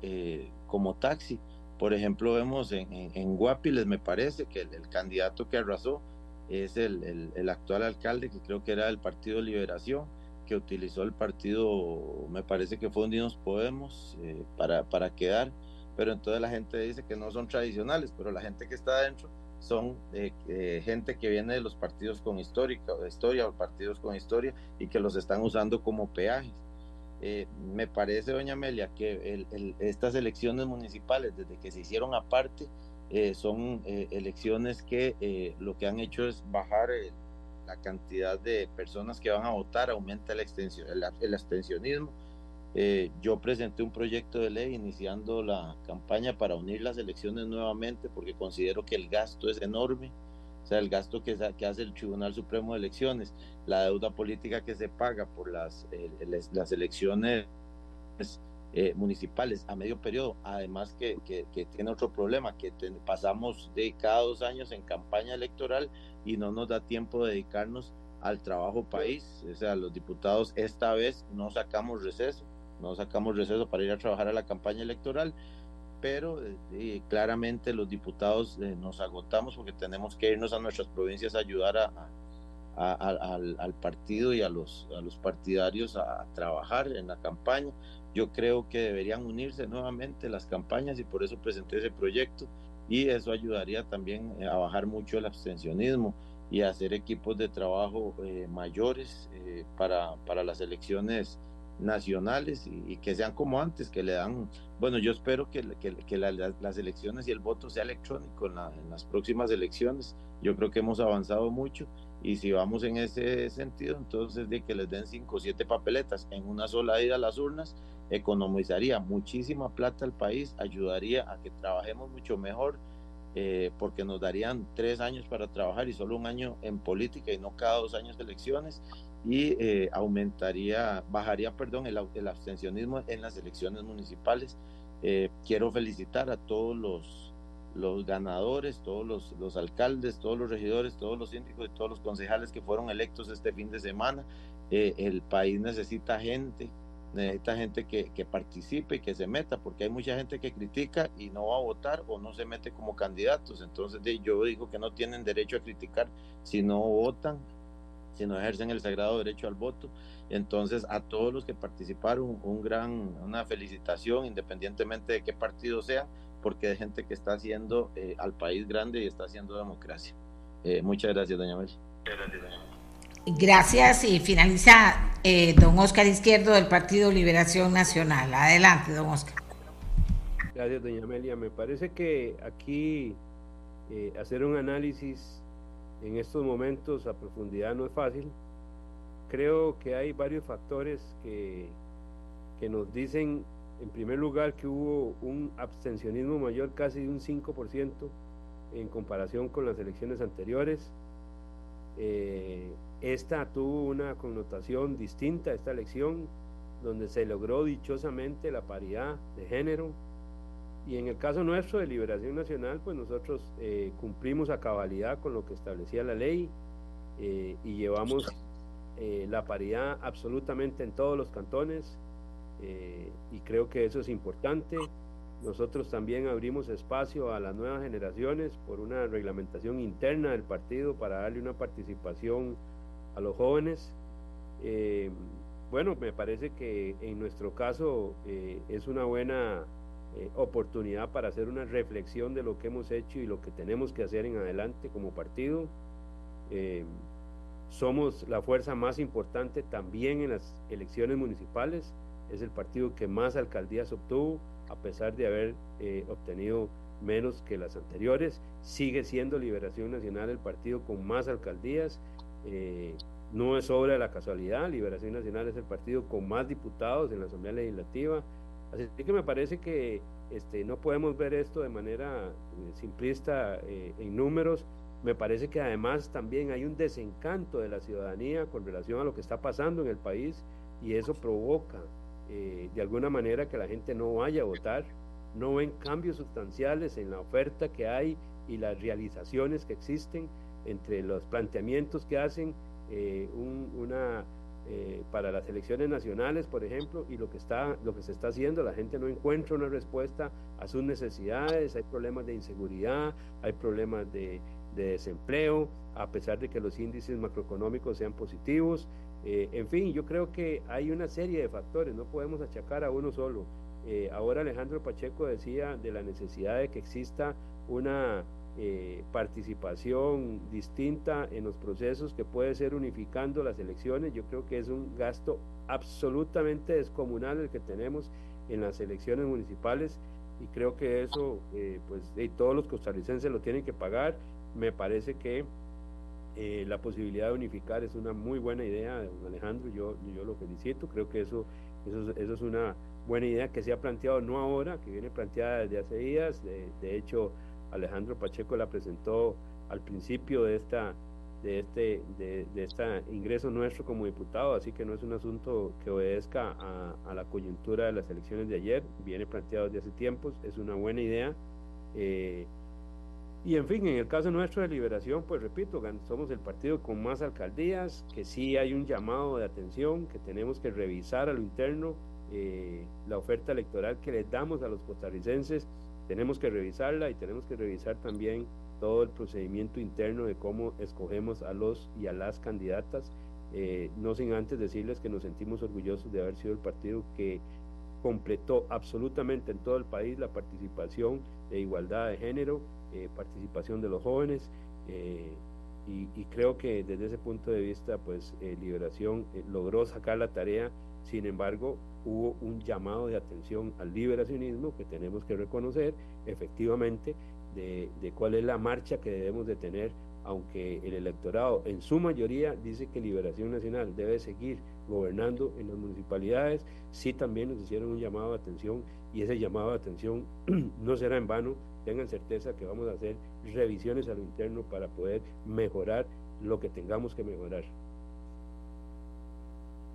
como taxi. Por ejemplo, vemos en, en, Guapiles, me parece que el, candidato que arrasó es el, el, el actual alcalde, que creo que era del Partido Liberación que utilizó el partido, me parece que fue Unidos Podemos, eh, para, para quedar, pero entonces la gente dice que no son tradicionales, pero la gente que está adentro son eh, eh, gente que viene de los partidos con histórica, historia o partidos con historia y que los están usando como peajes. me parece, doña Amelia, que estas elecciones municipales, desde que se hicieron aparte, son elecciones que lo que han hecho es bajar el, la cantidad de personas que van a votar, aumenta el, el, abstencionismo. Eh, yo presenté un proyecto de ley iniciando la campaña para unir las elecciones nuevamente porque considero que el gasto es enorme, o sea, el gasto que, hace el Tribunal Supremo de Elecciones, la deuda política que se paga por las, eh, las elecciones eh, municipales a medio periodo, además que, que, tiene otro problema, que pasamos de cada dos años en campaña electoral y no nos da tiempo de dedicarnos al trabajo país, o sea, los diputados esta vez no sacamos receso, no sacamos receso para ir a trabajar a la campaña electoral, pero eh, claramente los diputados eh, nos agotamos porque tenemos que irnos a nuestras provincias a ayudar a, al, partido y a los, partidarios a trabajar en la campaña. Yo creo que deberían unirse nuevamente las campañas y por eso presenté ese proyecto y eso ayudaría también eh, a bajar mucho el abstencionismo y hacer equipos de trabajo eh, mayores eh, para las elecciones nacionales y, que sean como antes, que le dan, bueno, yo espero que, que, las elecciones y el voto sea electrónico en, las próximas elecciones. Yo creo que hemos avanzado mucho y si vamos en ese sentido, entonces de que les den cinco o siete papeletas en una sola ida a las urnas, economizaría muchísima plata al país, ayudaría a que trabajemos mucho mejor, eh, porque nos darían tres años para trabajar y solo un año en política y no cada dos años de elecciones y eh, aumentaría, bajaría, perdón, el, el, abstencionismo en las elecciones municipales. Eh, quiero felicitar a todos los, los ganadores, todos los, los, alcaldes, todos los regidores, todos los síndicos y todos los concejales que fueron electos este fin de semana. Eh, el país necesita gente, necesita gente que, que participe y que se meta, porque hay mucha gente que critica y no va a votar o no se mete como candidatos. Entonces yo digo que no tienen derecho a criticar si no votan si no ejercen el sagrado derecho al voto. Entonces, a todos los que participaron, un gran, una felicitación, independientemente de qué partido sea, porque hay gente que está haciendo eh, al país grande y está haciendo democracia. Eh, muchas gracias, doña Mel. Gracias y finaliza eh, don Oscar Izquierdo del Partido Liberación Nacional. Adelante, don Oscar. Gracias, doña Amelia. Me parece que aquí hacer un análisis en estos momentos a profundidad no es fácil. Creo que hay varios factores que, que nos dicen, en primer lugar, que hubo un abstencionismo mayor casi de un 5% en comparación con las elecciones anteriores. Eh, esta tuvo una connotación distinta, esta elección, donde se logró dichosamente la paridad de género, y en el caso nuestro de Liberación Nacional, pues nosotros eh, cumplimos a cabalidad con lo que establecía la ley eh, y llevamos eh, la paridad absolutamente en todos los cantones y creo que eso es importante. Nosotros también abrimos espacio a las nuevas generaciones por una reglamentación interna del partido para darle una participación a los jóvenes. bueno, me parece que en nuestro caso es una buena eh, oportunidad para hacer una reflexión de lo que hemos hecho y lo que tenemos que hacer en adelante como partido. Eh, somos la fuerza más importante también en las elecciones municipales. Es el partido que más alcaldías obtuvo, a pesar de haber eh, obtenido menos que las anteriores. Sigue siendo Liberación Nacional el partido con más alcaldías. no es obra de la casualidad. Liberación Nacional es el partido con más diputados en la Asamblea Legislativa Así que me parece que este, no podemos ver esto de manera eh, simplista eh, en números. Me parece que además también hay un desencanto de la ciudadanía con relación a lo que está pasando en el país y eso provoca eh, de alguna manera que la gente no vaya a votar, no ven cambios sustanciales en la oferta que hay y las realizaciones que existen entre los planteamientos que hacen una eh, para las elecciones nacionales, por ejemplo, y lo que, está, lo que se está haciendo, la gente no encuentra una respuesta a sus necesidades, hay problemas de inseguridad, hay problemas de, desempleo, a pesar de que los índices macroeconómicos sean positivos. Eh, en fin, yo creo que hay una serie de factores, no podemos achacar a uno solo. Eh, ahora Alejandro Pacheco decía de la necesidad de que exista una eh, participación distinta en los procesos que puede ser unificando las elecciones. Yo creo que es un gasto absolutamente descomunal el que tenemos en las elecciones municipales y creo que eso, eh, pues todos los costarricenses lo tienen que pagar. Me parece que eh, la posibilidad de unificar es una muy buena idea, don Alejandro, yo, yo lo felicito, creo que eso, eso, eso es una buena idea que se ha planteado no ahora, que viene planteada desde hace días, de hecho Alejandro Pacheco la presentó al principio de esta de este de, ingreso nuestro como diputado, así que no es un asunto que obedezca a, la coyuntura de las elecciones de ayer, viene planteado desde hace tiempos, es una buena idea. Eh, y en fin, en el caso nuestro de Liberación, pues repito, somos el partido con más alcaldías, que sí hay un llamado de atención, que tenemos que revisar a lo interno eh, la oferta electoral que les damos a los costarricenses tenemos que revisarla y tenemos que revisar también todo el procedimiento interno de cómo escogemos a los y a las candidatas, eh, no sin antes decirles que nos sentimos orgullosos de haber sido el partido que completó absolutamente en todo el país la participación de igualdad de género, eh, participación de los jóvenes, eh, y, y, creo que desde ese punto de vista, pues Liberación logró sacar la tarea Sin embargo, hubo un llamado de atención al liberacionismo que tenemos que reconocer efectivamente de, cuál es la marcha que debemos de tener aunque el electorado en su mayoría dice que Liberación Nacional debe seguir gobernando en las municipalidades, sí también nos hicieron un llamado de atención y ese llamado de atención [clears throat] no será en vano, tengan certeza que vamos a hacer revisiones a lo interno para poder mejorar lo que tengamos que mejorar.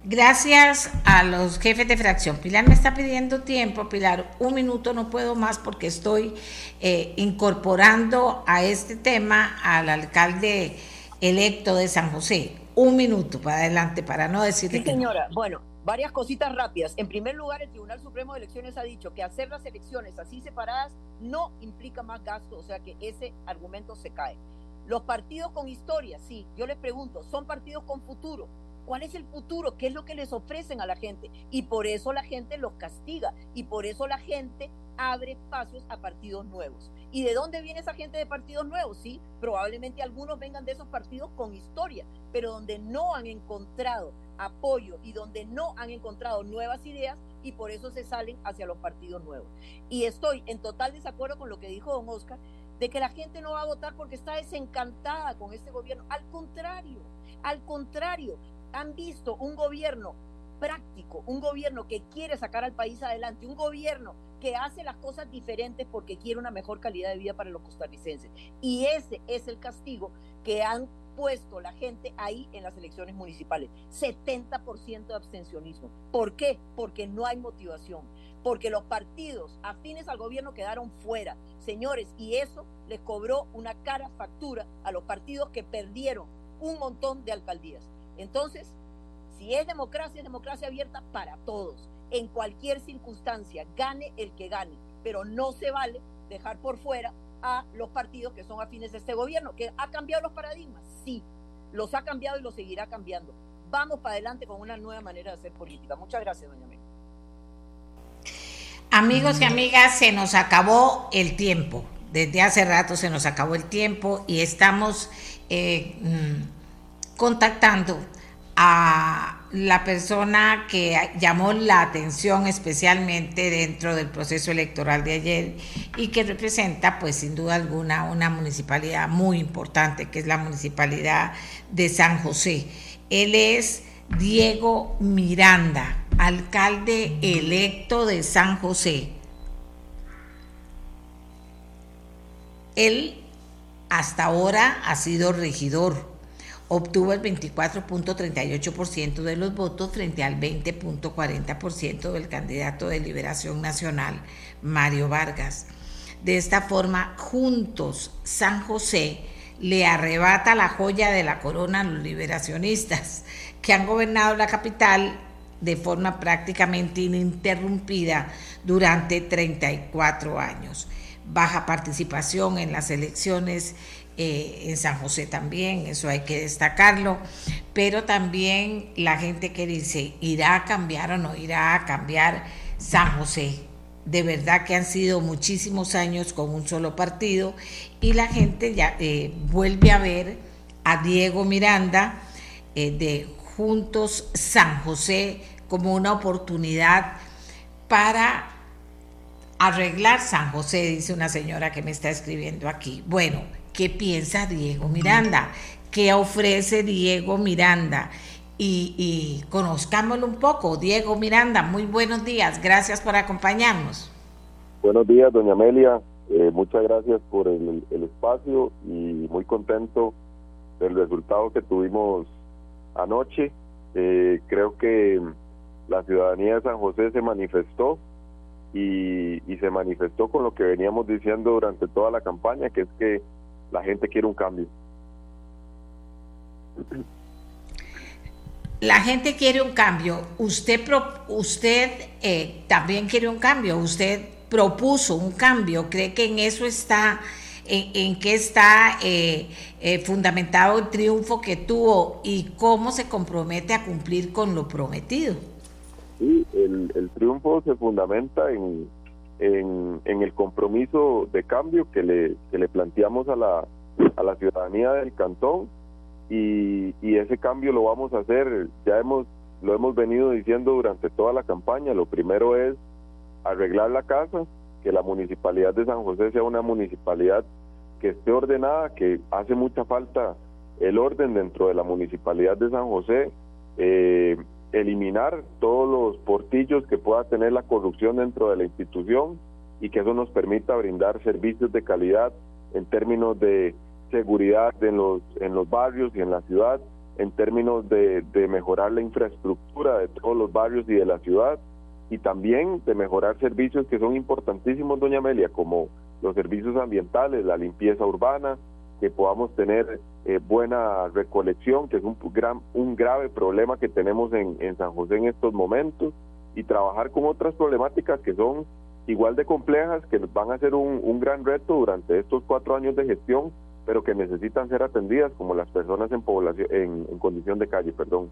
Gracias a los jefes de fracción. Pilar me está pidiendo tiempo, Pilar, un minuto no puedo más porque estoy eh, incorporando a este tema al alcalde electo de San José. Un minuto para adelante, para no decirle sí, señora, bueno, varias cositas rápidas. En primer lugar, el Tribunal Supremo de Elecciones ha dicho que hacer las elecciones así separadas no implica más gasto, o sea que ese argumento se cae. Los partidos con historia, sí, yo les pregunto, ¿son partidos con futuro? ¿Cuál es el futuro? ¿Qué es lo que les ofrecen a la gente? Y por eso la gente los castiga y por eso la gente abre espacios a partidos nuevos. ¿Y de dónde viene esa gente de partidos nuevos? Sí, probablemente algunos vengan de esos partidos con historia, pero donde no han encontrado apoyo y donde no han encontrado nuevas ideas y por eso se salen hacia los partidos nuevos. Y estoy en total desacuerdo con lo que dijo don Oscar, de que la gente no va a votar porque está desencantada con este gobierno. Al contrario, al contrario, han visto un gobierno práctico, un gobierno que quiere sacar al país adelante, un gobierno que hace las cosas diferentes porque quiere una mejor calidad de vida para los costarricenses. Y ese es el castigo que han puesto la gente ahí en las elecciones municipales. 70% de abstencionismo. ¿Por qué? Porque no hay motivación. Porque los partidos afines al gobierno quedaron fuera. Señores, y eso les cobró una cara factura a los partidos que perdieron un montón de alcaldías. Entonces, si es democracia, es democracia abierta para todos, en cualquier circunstancia, gane el que gane, pero no se vale dejar por fuera a los partidos que son afines de este gobierno, que ha cambiado los paradigmas, sí, los ha cambiado y los seguirá cambiando. Vamos para adelante con una nueva manera de hacer política. Muchas gracias, doña Mel. Amigos y amigas, se nos acabó el tiempo. Desde hace rato se nos acabó el tiempo y estamos eh, mm, contactando a la persona que llamó la atención especialmente dentro del proceso electoral de ayer y que representa pues sin duda alguna una municipalidad muy importante que es la municipalidad de San José. Él es Diego Miranda, alcalde electo de San José. Él hasta ahora ha sido regidor obtuvo el 24.38% de los votos frente al 20.40% del candidato de Liberación Nacional, Mario Vargas. De esta forma, juntos, San José le arrebata la joya de la corona a los liberacionistas, que han gobernado la capital de forma prácticamente ininterrumpida durante 34 años. Baja participación en las elecciones eh, en San José también, eso hay que destacarlo, pero también la gente que dice, ¿irá a cambiar o no irá a cambiar San José? De verdad que han sido muchísimos años con un solo partido y la gente ya eh, vuelve a ver a Diego Miranda eh, de Juntos San José como una oportunidad para arreglar San José, dice una señora que me está escribiendo aquí. Bueno, qué piensa Diego Miranda, qué ofrece Diego Miranda. Y, conozcámoslo un poco. Diego Miranda, muy buenos días, gracias por acompañarnos. Buenos días, doña Amelia, eh, muchas gracias por el, espacio y muy contento del resultado que tuvimos anoche. Eh, creo que la ciudadanía de San José se manifestó y, y, se manifestó con lo que veníamos diciendo durante toda la campaña, que es que la gente quiere un cambio. La gente quiere un cambio. Usted, usted eh, también quiere un cambio. Usted propuso un cambio. ¿Cree que en eso está, en, qué está eh, eh, fundamentado el triunfo que tuvo y cómo se compromete a cumplir con lo prometido? Sí, el, el triunfo se fundamenta en, en, el compromiso de cambio que le, que le planteamos a la, a la ciudadanía del cantón y, y, ese cambio lo vamos a hacer. Ya hemos lo hemos venido diciendo durante toda la campaña. Lo primero es arreglar la casa, que la municipalidad de San José sea una municipalidad que esté ordenada, que hace mucha falta el orden dentro de la municipalidad de San José, eh, eliminar todos los portillos que pueda tener la corrupción dentro de la institución y que eso nos permita brindar servicios de calidad en términos de seguridad en los, en los barrios y en la ciudad, en términos de, de mejorar la infraestructura de todos los barrios y de la ciudad, y también de mejorar servicios que son importantísimos, doña Amelia, como los servicios ambientales, la limpieza urbana, que podamos tener eh, buena recolección, que es un, gran, un grave problema que tenemos en, en San José en estos momentos, y trabajar con otras problemáticas que son igual de complejas, que van a ser un, un gran reto durante estos cuatro años de gestión, pero que necesitan ser atendidas como las personas en población en, en condición de calle, perdón.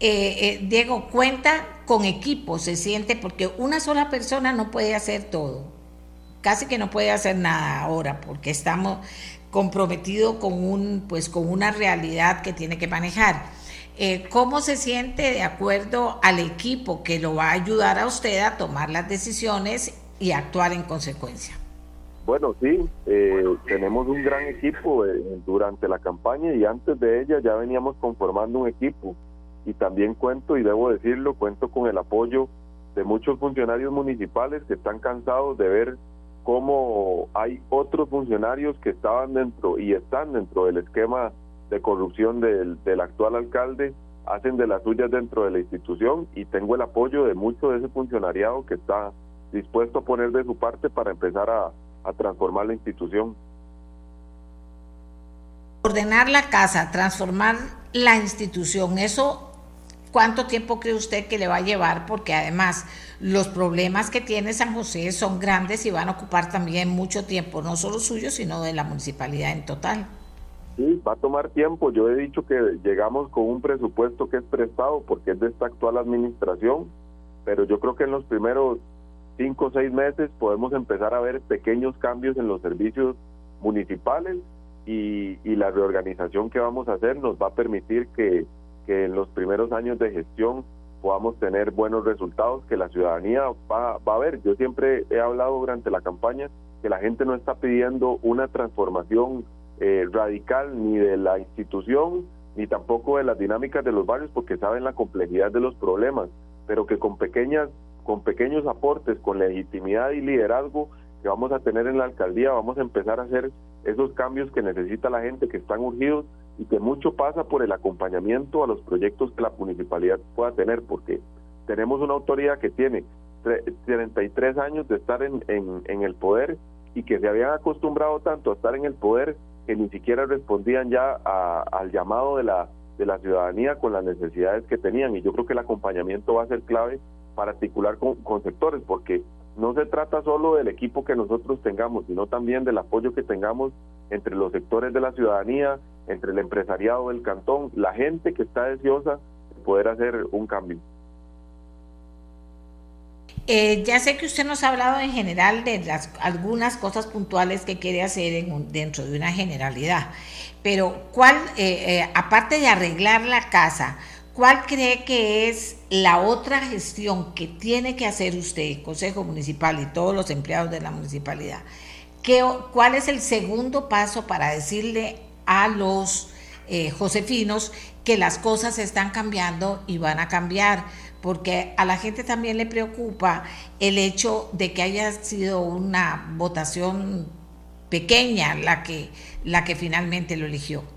Eh, eh, Diego, cuenta con equipo, se siente, porque una sola persona no puede hacer todo, casi que no puede hacer nada ahora, porque estamos comprometidos con, un, pues, con una realidad que tiene que manejar. Eh, ¿Cómo se siente de acuerdo al equipo que lo va a ayudar a usted a tomar las decisiones y actuar en consecuencia? Bueno, sí, eh, tenemos un gran equipo eh, durante la campaña y antes de ella ya veníamos conformando un equipo y también cuento, y debo decirlo, cuento con el apoyo de muchos funcionarios municipales que están cansados de ver cómo hay otros funcionarios que estaban dentro y están dentro del esquema de corrupción del, del actual alcalde, hacen de las suyas dentro de la institución y tengo el apoyo de mucho de ese funcionariado que está dispuesto a poner de su parte para empezar a, a transformar la institución. Ordenar la casa, transformar la institución, eso ¿Cuánto tiempo cree usted que le va a llevar? Porque además los problemas que tiene San José son grandes y van a ocupar también mucho tiempo, no solo suyo, sino de la municipalidad en total. Sí, va a tomar tiempo. Yo he dicho que llegamos con un presupuesto que es prestado porque es de esta actual administración, pero yo creo que en los primeros cinco o seis meses podemos empezar a ver pequeños cambios en los servicios municipales y, y la reorganización que vamos a hacer nos va a permitir que que en los primeros años de gestión podamos tener buenos resultados que la ciudadanía va, va a ver. Yo siempre he hablado durante la campaña que la gente no está pidiendo una transformación eh, radical ni de la institución ni tampoco de las dinámicas de los barrios porque saben la complejidad de los problemas, pero que con pequeñas con pequeños aportes, con legitimidad y liderazgo que vamos a tener en la alcaldía, vamos a empezar a hacer esos cambios que necesita la gente que están urgidos y que mucho pasa por el acompañamiento a los proyectos que la municipalidad pueda tener, porque tenemos una autoridad que tiene 33 años de estar en, en, el poder y que se habían acostumbrado tanto a estar en el poder que ni siquiera respondían ya al llamado de la, de la ciudadanía con las necesidades que tenían. Y yo creo que el acompañamiento va a ser clave para articular con, con sectores, porque no se trata solo del equipo que nosotros tengamos, sino también del apoyo que tengamos entre los sectores de la ciudadanía, entre el empresariado del cantón, la gente que está deseosa de poder hacer un cambio. Eh, ya sé que usted nos ha hablado en general de las algunas cosas puntuales que quiere hacer en dentro de una generalidad, pero ¿cuál, eh, eh, aparte de arreglar la casa, cuál cree que es la otra gestión que tiene que hacer usted, Consejo Municipal y todos los empleados de la municipalidad? ¿Qué, ¿Cuál es el segundo paso para decirle a los eh, josefinos que las cosas están cambiando y van a cambiar, porque a la gente también le preocupa el hecho de que haya sido una votación pequeña la que, la que finalmente lo eligió.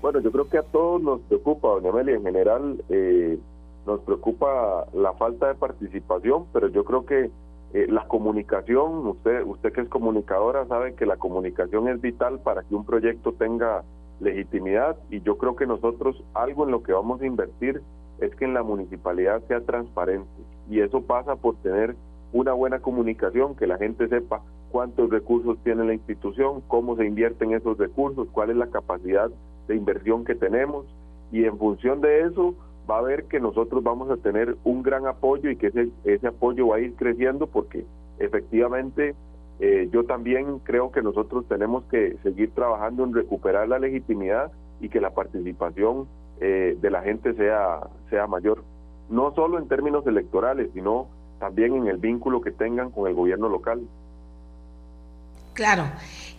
Bueno, yo creo que a todos nos preocupa, doña Amelia, en general eh, nos preocupa la falta de participación, pero yo creo que eh, la comunicación, usted, usted que es comunicadora sabe que la comunicación es vital para que un proyecto tenga legitimidad y yo creo que nosotros algo en lo que vamos a invertir es que en la municipalidad sea transparente y eso pasa por tener una buena comunicación, que la gente sepa cuántos recursos tiene la institución, cómo se invierten esos recursos, cuál es la capacidad de inversión que tenemos. Y en función de eso va a ver que nosotros vamos a tener un gran apoyo y que ese, ese apoyo va a ir creciendo porque efectivamente eh, yo también creo que nosotros tenemos que seguir trabajando en recuperar la legitimidad y que la participación eh, de la gente sea, sea mayor, no solo en términos electorales, sino también en el vínculo que tengan con el gobierno local. Claro.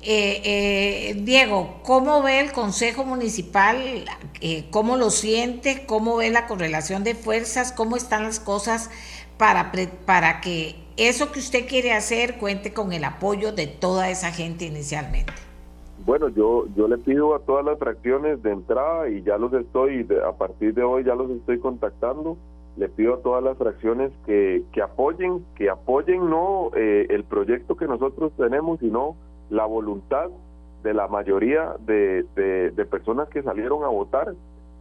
Eh, eh, Diego, ¿cómo ve el Consejo Municipal? Eh, ¿Cómo lo siente? ¿Cómo ve la correlación de fuerzas? ¿Cómo están las cosas para, para que eso que usted quiere hacer cuente con el apoyo de toda esa gente inicialmente? Bueno, yo, yo le pido a todas las fracciones de entrada y ya los estoy, a partir de hoy ya los estoy contactando, le pido a todas las fracciones que, que apoyen, que apoyen no el proyecto que nosotros tenemos, sino la voluntad de la mayoría de, de, personas que salieron a votar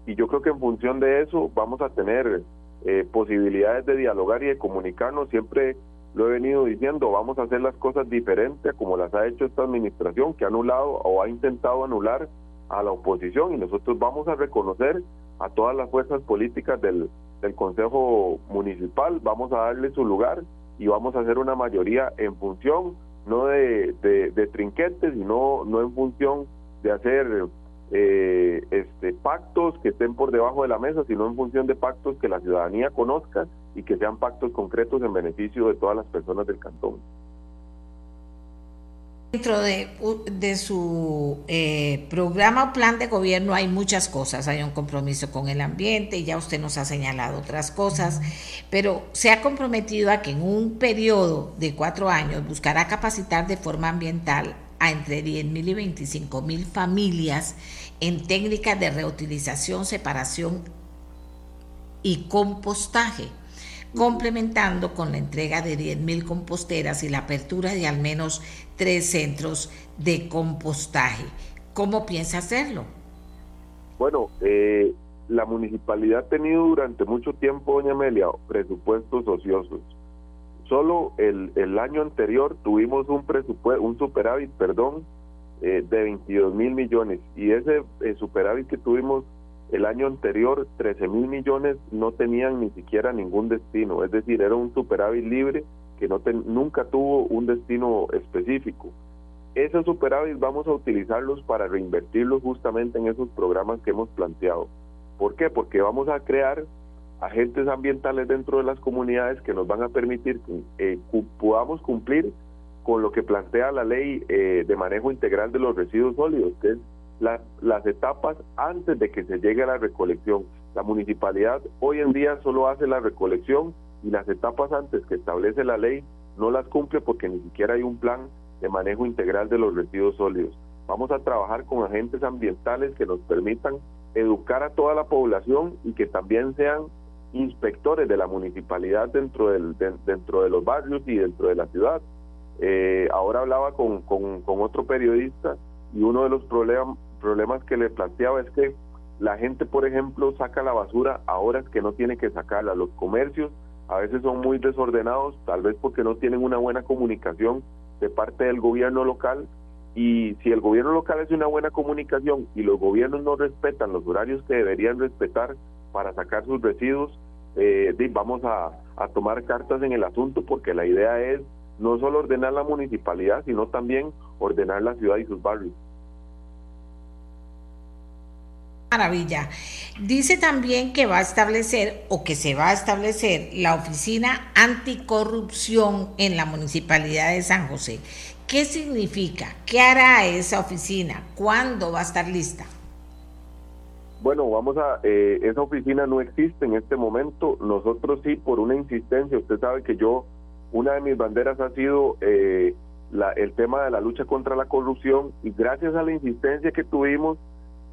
y yo creo que en función de eso vamos a tener eh, posibilidades de dialogar y de comunicarnos. Siempre lo he venido diciendo, vamos a hacer las cosas diferentes como las ha hecho esta administración que ha anulado o ha intentado anular a la oposición y nosotros vamos a reconocer a todas las fuerzas políticas del, del Consejo Municipal, vamos a darle su lugar y vamos a hacer una mayoría en función no de, de, trinquetes, sino no en función de hacer eh, este, pactos que estén por debajo de la mesa, sino en función de pactos que la ciudadanía conozca y que sean pactos concretos en beneficio de todas las personas del cantón. Dentro de, su eh, programa o plan de gobierno hay muchas cosas. Hay un compromiso con el ambiente, ya usted nos ha señalado otras cosas, pero se ha comprometido a que en un periodo de cuatro años buscará capacitar de forma ambiental a entre 10 mil y 25 mil familias en técnicas de reutilización, separación y compostaje complementando con la entrega de 10.000 composteras y la apertura de al menos tres centros de compostaje. ¿Cómo piensa hacerlo? Bueno, eh, la municipalidad ha tenido durante mucho tiempo, doña Amelia, presupuestos ociosos. Solo el, año anterior tuvimos un presupuesto, un superávit, perdón, eh, de 22 mil millones y ese eh, superávit que tuvimos el año anterior, 13 mil millones no tenían ni siquiera ningún destino, es decir, era un superávit libre que no nunca tuvo un destino específico. Esos superávit vamos a utilizarlos para reinvertirlos justamente en esos programas que hemos planteado. ¿Por qué? Porque vamos a crear agentes ambientales dentro de las comunidades que nos van a permitir que eh, podamos cumplir con lo que plantea la ley eh, de manejo integral de los residuos sólidos, que es las etapas antes de que se llegue a la recolección. La municipalidad hoy en día solo hace la recolección y las etapas antes que establece la ley no las cumple porque ni siquiera hay un plan de manejo integral de los residuos sólidos. Vamos a trabajar con agentes ambientales que nos permitan educar a toda la población y que también sean inspectores de la municipalidad dentro, del, dentro de los barrios y dentro de la ciudad. Eh, ahora hablaba con, con, con, otro periodista y uno de los problemas problemas que le planteaba es que la gente, por ejemplo, saca la basura a horas que no tiene que sacarla. Los comercios a veces son muy desordenados, tal vez porque no tienen una buena comunicación de parte del gobierno local. Y si el gobierno local hace una buena comunicación y los gobiernos no respetan los horarios que deberían respetar para sacar sus residuos, eh, vamos a, a tomar cartas en el asunto porque la idea es no solo ordenar la municipalidad, sino también ordenar la ciudad y sus barrios. Maravilla. Dice también que va a establecer o que se va a establecer la oficina anticorrupción en la municipalidad de San José. ¿Qué significa? ¿Qué hará esa oficina? ¿Cuándo va a estar lista? Bueno, vamos a, eh, esa oficina no existe en este momento. Nosotros sí, por una insistencia, usted sabe que yo, una de mis banderas ha sido eh, la, el tema de la lucha contra la corrupción y gracias a la insistencia que tuvimos,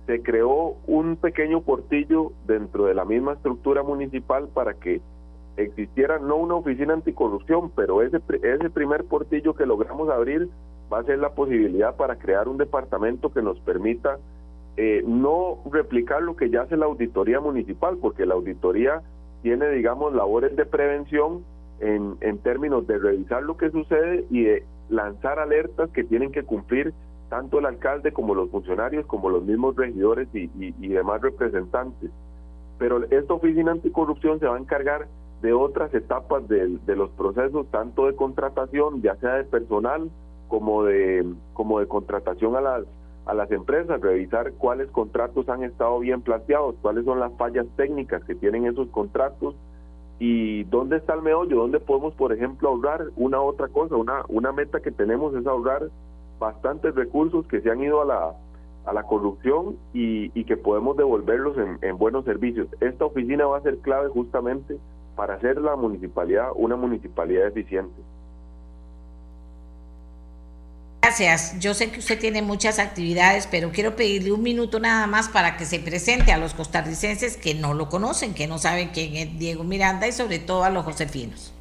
se creó un pequeño portillo dentro de la misma estructura municipal para que existiera no una oficina anticorrupción, pero ese, ese primer portillo que logramos abrir va a ser la posibilidad para crear un departamento que nos permita eh, no replicar lo que ya hace la auditoría municipal, porque la auditoría tiene, digamos, labores de prevención en, en términos de revisar lo que sucede y de lanzar alertas que tienen que cumplir tanto el alcalde como los funcionarios, como los mismos regidores y, demás representantes. Pero esta oficina anticorrupción se va a encargar de otras etapas de, los procesos, tanto de contratación, ya sea de personal como de, como de contratación a las, a las empresas, revisar cuáles contratos han estado bien planteados, cuáles son las fallas técnicas que tienen esos contratos y dónde está el meollo, dónde podemos, por ejemplo, ahorrar una otra cosa. Una, una meta que tenemos es ahorrar bastantes recursos que se han ido a la, a la corrupción y, que podemos devolverlos en, en buenos servicios. Esta oficina va a ser clave justamente para hacer la municipalidad una municipalidad eficiente. Gracias. Yo sé que usted tiene muchas actividades, pero quiero pedirle un minuto nada más para que se presente a los costarricenses que no lo conocen, que no saben quién es Diego Miranda y sobre todo a los josefinos.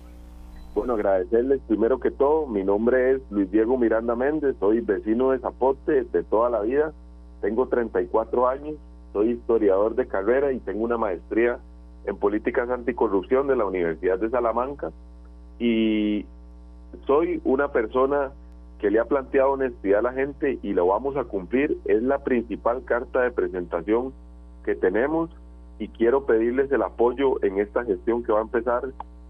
Bueno, agradecerles primero que todo. Mi nombre es Luis Diego Miranda Méndez, soy vecino de Zapote de toda la vida. Tengo 34 años, soy historiador de carrera y tengo una maestría en políticas anticorrupción de la Universidad de Salamanca. Y soy una persona que le ha planteado honestidad a la gente y lo vamos a cumplir. Es la principal carta de presentación que tenemos y quiero pedirles el apoyo en esta gestión que va a empezar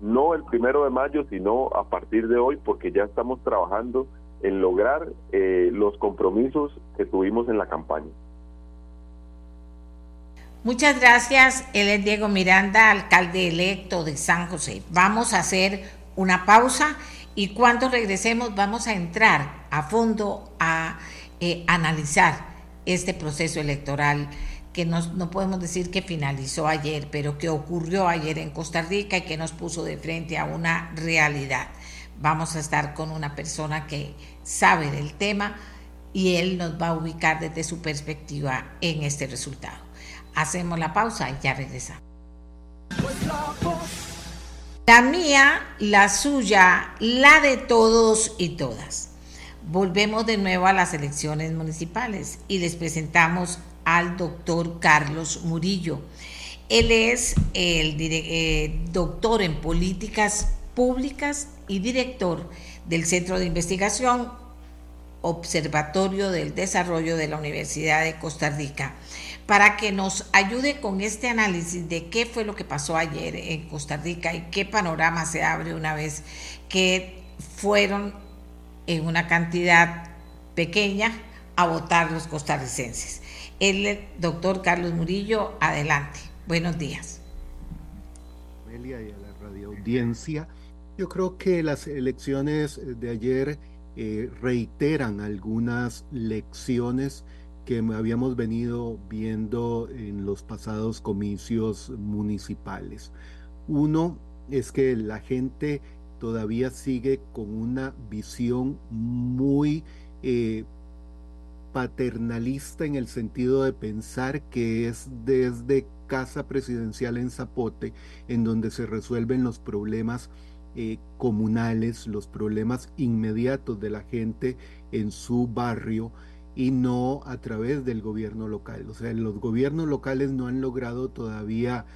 no el primero de mayo, sino a partir de hoy, porque ya estamos trabajando en lograr eh, los compromisos que tuvimos en la campaña. Muchas gracias. Él es Diego Miranda, alcalde electo de San José. Vamos a hacer una pausa y cuando regresemos vamos a entrar a fondo a eh, analizar este proceso electoral que no podemos decir que finalizó ayer, pero que ocurrió ayer en Costa Rica y que nos puso de frente a una realidad. Vamos a estar con una persona que sabe del tema y él nos va a ubicar desde su perspectiva en este resultado. Hacemos la pausa y ya regresamos. La mía, la suya, la de todos y todas. Volvemos de nuevo a las elecciones municipales y les presentamos al doctor Carlos Murillo. Él es el eh, doctor en políticas públicas y director del Centro de Investigación Observatorio del Desarrollo de la Universidad de Costa Rica para que nos ayude con este análisis de qué fue lo que pasó ayer en Costa Rica y qué panorama se abre una vez que fueron en una cantidad pequeña a votar los costarricenses. El doctor Carlos Murillo, adelante. Buenos días. Amelia y a la. Yo creo que las elecciones de ayer eh, reiteran algunas lecciones que habíamos venido viendo en los pasados comicios municipales. Uno es que la gente todavía sigue con una visión muy eh, paternalista en el sentido de pensar que es desde Casa Presidencial en Zapote en donde se resuelven los problemas eh, comunales, los problemas inmediatos de la gente en su barrio y no a través del gobierno local. O sea, los gobiernos locales no han logrado todavía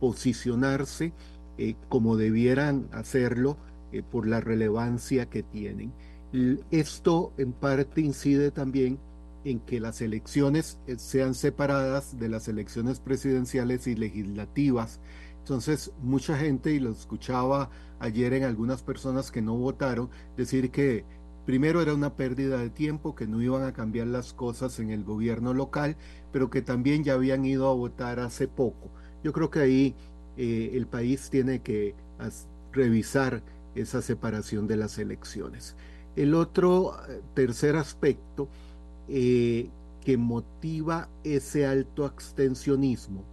posicionarse eh, como debieran hacerlo eh, por la relevancia que tienen. Esto en parte incide también en que las elecciones eh, sean separadas de las elecciones presidenciales y legislativas. Entonces, mucha gente, y lo escuchaba ayer en algunas personas que no votaron, decir que primero era una pérdida de tiempo, que no iban a cambiar las cosas en el gobierno local, pero que también ya habían ido a votar hace poco. Yo creo que ahí eh, el país tiene que revisar esa separación de las elecciones. El otro eh, tercer aspecto eh, que motiva ese alto abstencionismo,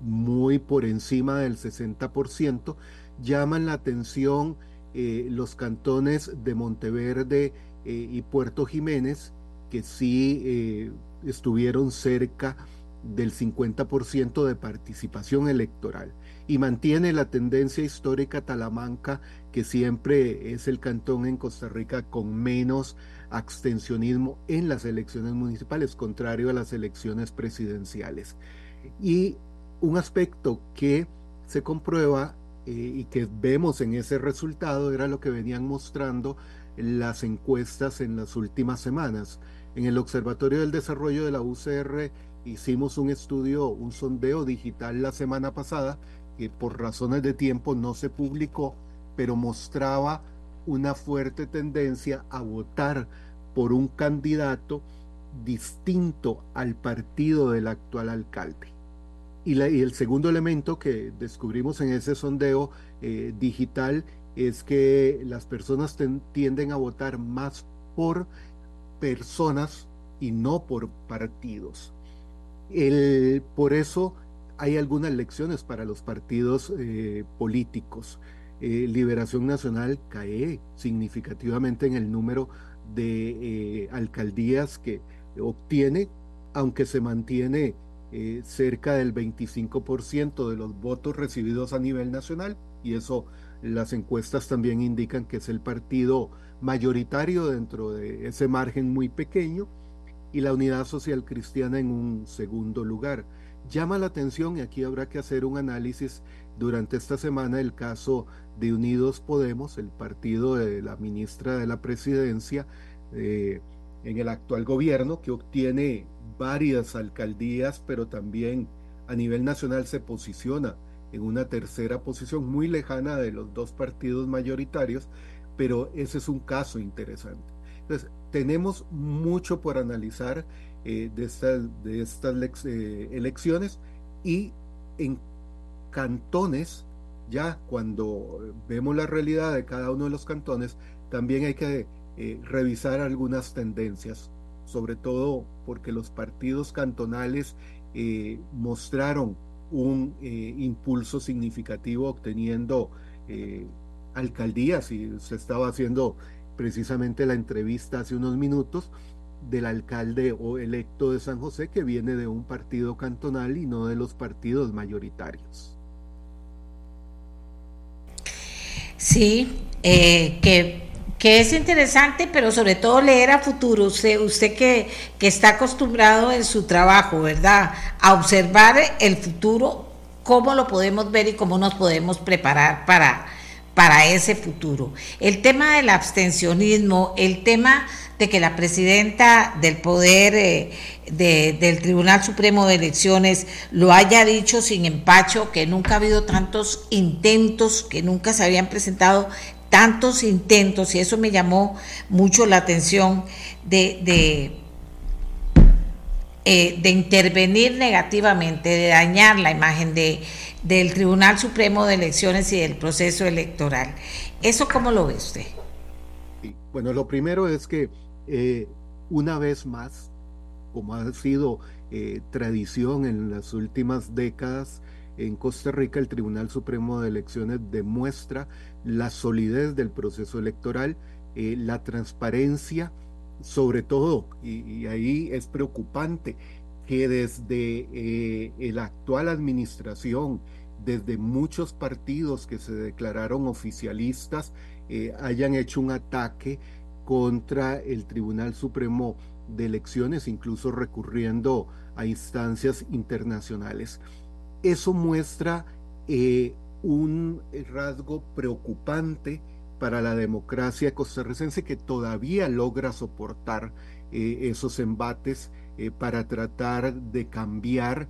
muy por encima del 60%, llaman la atención eh, los cantones de Monteverde eh, y Puerto Jiménez, que sí eh, estuvieron cerca del 50% de participación electoral y mantiene la tendencia histórica Talamanca, que siempre es el cantón en Costa Rica con menos abstencionismo en las elecciones municipales, contrario a las elecciones presidenciales. Y un aspecto que se comprueba eh, y que vemos en ese resultado era lo que venían mostrando las encuestas en las últimas semanas. En el Observatorio del Desarrollo de la UCR hicimos un estudio, un sondeo digital la semana pasada, que por razones de tiempo no se publicó, pero mostraba una fuerte tendencia a votar por un candidato distinto al partido del actual alcalde. Y, el segundo elemento que descubrimos en ese sondeo eh, digital es que las personas tienden a votar más por personas y no por partidos. El, por eso hay algunas lecciones para los partidos eh, políticos. Eh, Liberación Nacional cae significativamente en el número de alcaldías que obtiene, aunque se mantiene eh, cerca del 25% de los votos recibidos a nivel nacional y eso las encuestas también indican que es el partido mayoritario dentro de ese margen muy pequeño y la Unidad Social Cristiana en un segundo lugar. Llama la atención y aquí habrá que hacer un análisis durante esta semana el caso de Unidos Podemos, el partido de la ministra de la Presidencia eh, en el actual gobierno que obtiene varias alcaldías, pero también a nivel nacional se posiciona en una tercera posición muy lejana de los dos partidos mayoritarios, pero ese es un caso interesante. Entonces, tenemos mucho por analizar eh, de estas, de estas eh, elecciones y en cantones, ya cuando vemos la realidad de cada uno de los cantones, también hay que eh, revisar algunas tendencias sobre todo porque los partidos cantonales eh, mostraron un eh, impulso significativo obteniendo alcaldías y se estaba haciendo precisamente la entrevista hace unos minutos del alcalde o electo de San José que viene de un partido cantonal y no de los partidos mayoritarios. Sí, que que es interesante, pero sobre todo leer a futuro. Usted, usted que, que está acostumbrado en su trabajo, ¿verdad? A observar el futuro, cómo lo podemos ver y cómo nos podemos preparar para, para ese futuro. El tema del abstencionismo, el tema de que la presidenta del Poder eh, del Tribunal Supremo de Elecciones lo haya dicho sin empacho, que nunca ha habido tantos intentos, que nunca se habían presentado tantos intentos, y eso me llamó mucho la atención, de, de, eh, intervenir negativamente, de dañar la imagen de, del Tribunal Supremo de Elecciones y del proceso electoral. ¿Eso cómo lo ve usted? Bueno, lo primero es que eh, una vez más, como ha sido eh, tradición en las últimas décadas, en Costa Rica el Tribunal Supremo de Elecciones demuestra la solidez del proceso electoral, la transparencia, sobre todo, y, ahí es preocupante que desde eh, la actual administración, desde muchos partidos que se declararon oficialistas, eh, hayan hecho un ataque contra el Tribunal Supremo de Elecciones, incluso recurriendo a instancias internacionales. Eso muestra un rasgo preocupante para la democracia costarricense que todavía logra soportar eh, esos embates eh, para tratar de cambiar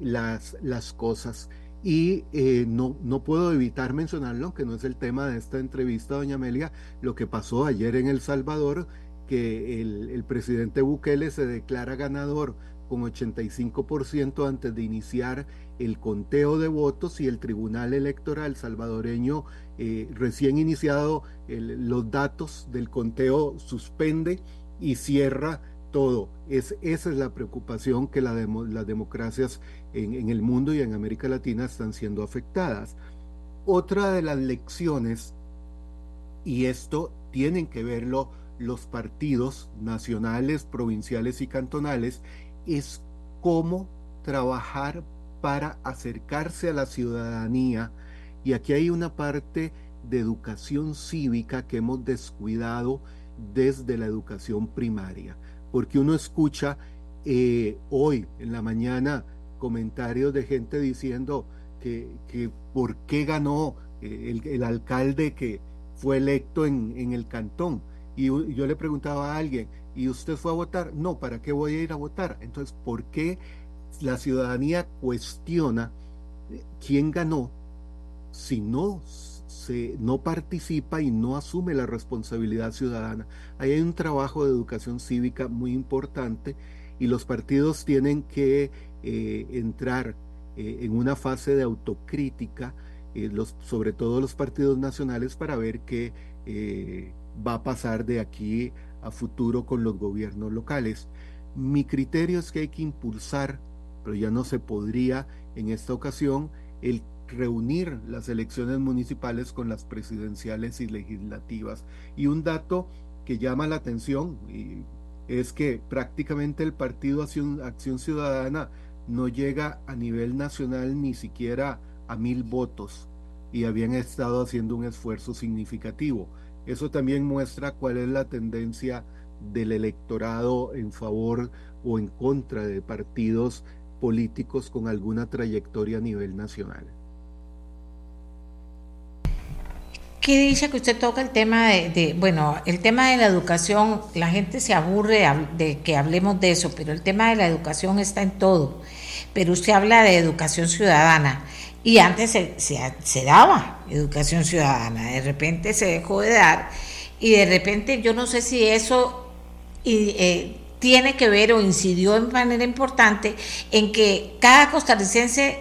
las, las cosas. Y eh, no, no puedo evitar mencionarlo, que no es el tema de esta entrevista, doña Amelia, lo que pasó ayer en El Salvador, que el, el presidente Bukele se declara ganador con 85% antes de iniciar el conteo de votos y el Tribunal Electoral salvadoreño eh, recién iniciado los datos del conteo suspende y cierra todo. Es, esa es la preocupación que la las democracias en, en el mundo y en América Latina están siendo afectadas. Otra de las lecciones, y esto tienen que verlo los partidos nacionales, provinciales y cantonales, es cómo trabajar para acercarse a la ciudadanía. Y aquí hay una parte de educación cívica que hemos descuidado desde la educación primaria, porque uno escucha eh, hoy en la mañana comentarios de gente diciendo que, que por qué ganó eh, el, alcalde que fue electo en, en el cantón. Y yo le preguntaba a alguien, ¿y usted fue a votar? No, ¿para qué voy a ir a votar? Entonces, ¿por qué la ciudadanía cuestiona quién ganó si no se, no participa y no asume la responsabilidad ciudadana. Ahí hay un trabajo de educación cívica muy importante y los partidos tienen que eh, entrar eh, en una fase de autocrítica, eh, los, sobre todo los partidos nacionales, para ver qué va a pasar de aquí a futuro con los gobiernos locales. Mi criterio es que hay que impulsar, pero ya no se podría en esta ocasión, el reunir las elecciones municipales con las presidenciales y legislativas. Y un dato que llama la atención es que prácticamente el partido Acción, Acción Ciudadana no llega a nivel nacional ni siquiera a mil votos y habían estado haciendo un esfuerzo significativo. Eso también muestra cuál es la tendencia del electorado en favor o en contra de partidos políticos con alguna trayectoria a nivel nacional. ¿Qué dice que usted toca el tema de, bueno, el tema de la educación, la gente se aburre de que hablemos de eso, pero el tema de la educación está en todo. Pero usted habla de educación ciudadana y antes se, daba educación ciudadana, de repente se dejó de dar y de repente yo no sé si eso eh, tiene que ver o incidió de manera importante en que cada costarricense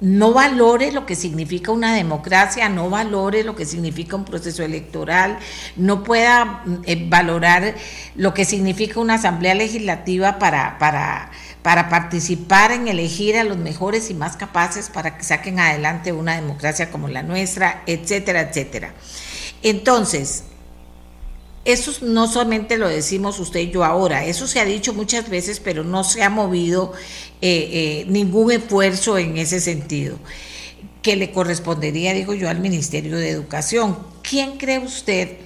no valore lo que significa una democracia, no valore lo que significa un proceso electoral, no pueda eh, valorar lo que significa una asamblea legislativa para, para, para participar en elegir a los mejores y más capaces para que saquen adelante una democracia como la nuestra, etcétera, etcétera. Entonces, eso no solamente lo decimos usted y yo ahora, eso se ha dicho muchas veces, pero no se ha movido eh, eh, ningún esfuerzo en ese sentido, que le correspondería, digo yo, al Ministerio de Educación. ¿Quién cree usted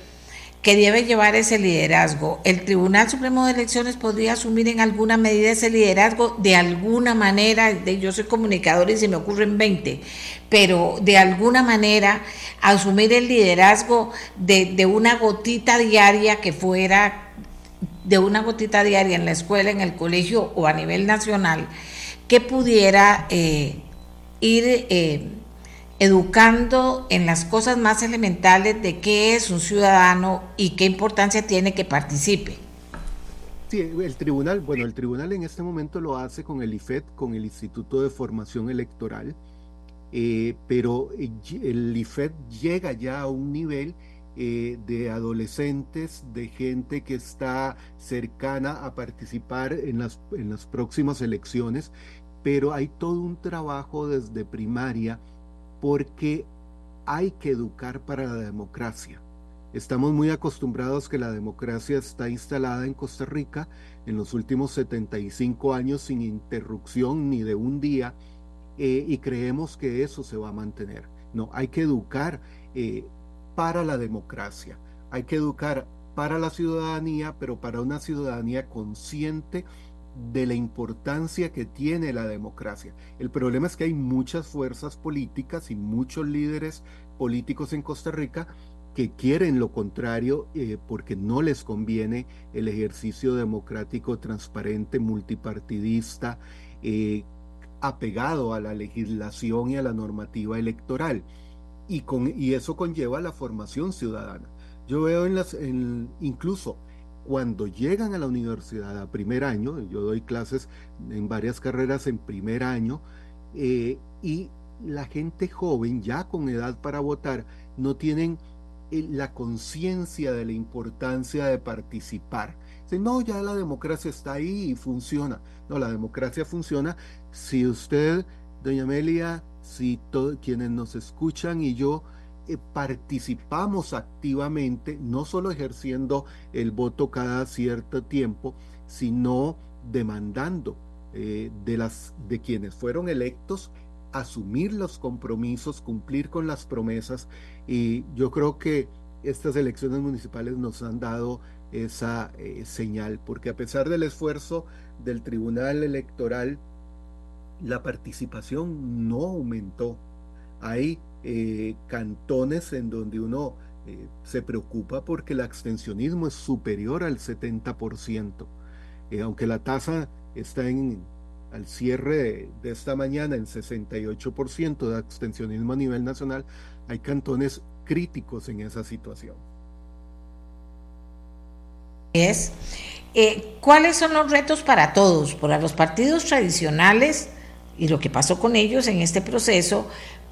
que debe llevar ese liderazgo? ¿El Tribunal Supremo de Elecciones podría asumir en alguna medida ese liderazgo? De alguna manera, yo soy comunicador y se me ocurren 20, pero de alguna manera asumir el liderazgo de, una gotita diaria que fuera de una gotita diaria en la escuela, en el colegio o a nivel nacional, que pudiera eh, ir eh, educando en las cosas más elementales de qué es un ciudadano y qué importancia tiene que participe. Sí, el tribunal, bueno, el tribunal en este momento lo hace con el IFED, con el Instituto de Formación Electoral, eh, pero eh, el IFED llega ya a un nivel eh, de adolescentes, de gente que está cercana a participar en las, en las próximas elecciones, pero hay todo un trabajo desde primaria porque hay que educar para la democracia. Estamos muy acostumbrados que la democracia está instalada en Costa Rica en los últimos 75 años sin interrupción ni de un día eh, y creemos que eso se va a mantener. No, hay que educar eh, para la democracia, hay que educar para la ciudadanía, pero para una ciudadanía consciente de la importancia que tiene la democracia. El problema es que hay muchas fuerzas políticas y muchos líderes políticos en Costa Rica que quieren lo contrario eh, porque no les conviene el ejercicio democrático transparente, multipartidista, apegado a la legislación y a la normativa electoral. Y, con, y eso conlleva la formación ciudadana. Yo veo en las, incluso cuando llegan a la universidad a primer año, yo doy clases en varias carreras en primer año, eh, y la gente joven, ya con edad para votar, no tienen eh, la conciencia de la importancia de participar. Dicen, no, ya la democracia está ahí y funciona. No, la democracia funciona si usted, doña Amelia, si quienes nos escuchan y yo eh, participamos activamente, no solo ejerciendo el voto cada cierto tiempo, sino demandando eh, de, las, de quienes fueron electos asumir los compromisos, cumplir con las promesas. Y yo creo que estas elecciones municipales nos han dado esa eh, señal, porque a pesar del esfuerzo del Tribunal Electoral, la participación no aumentó. Hay eh, cantones en donde uno eh, se preocupa porque el abstencionismo es superior al 70%. Eh, aunque la tasa está en, al cierre de, esta mañana en 68% de abstencionismo a nivel nacional, hay cantones críticos en esa situación. Es, eh, ¿cuáles son los retos para todos? Para los partidos tradicionales y lo que pasó con ellos en este proceso,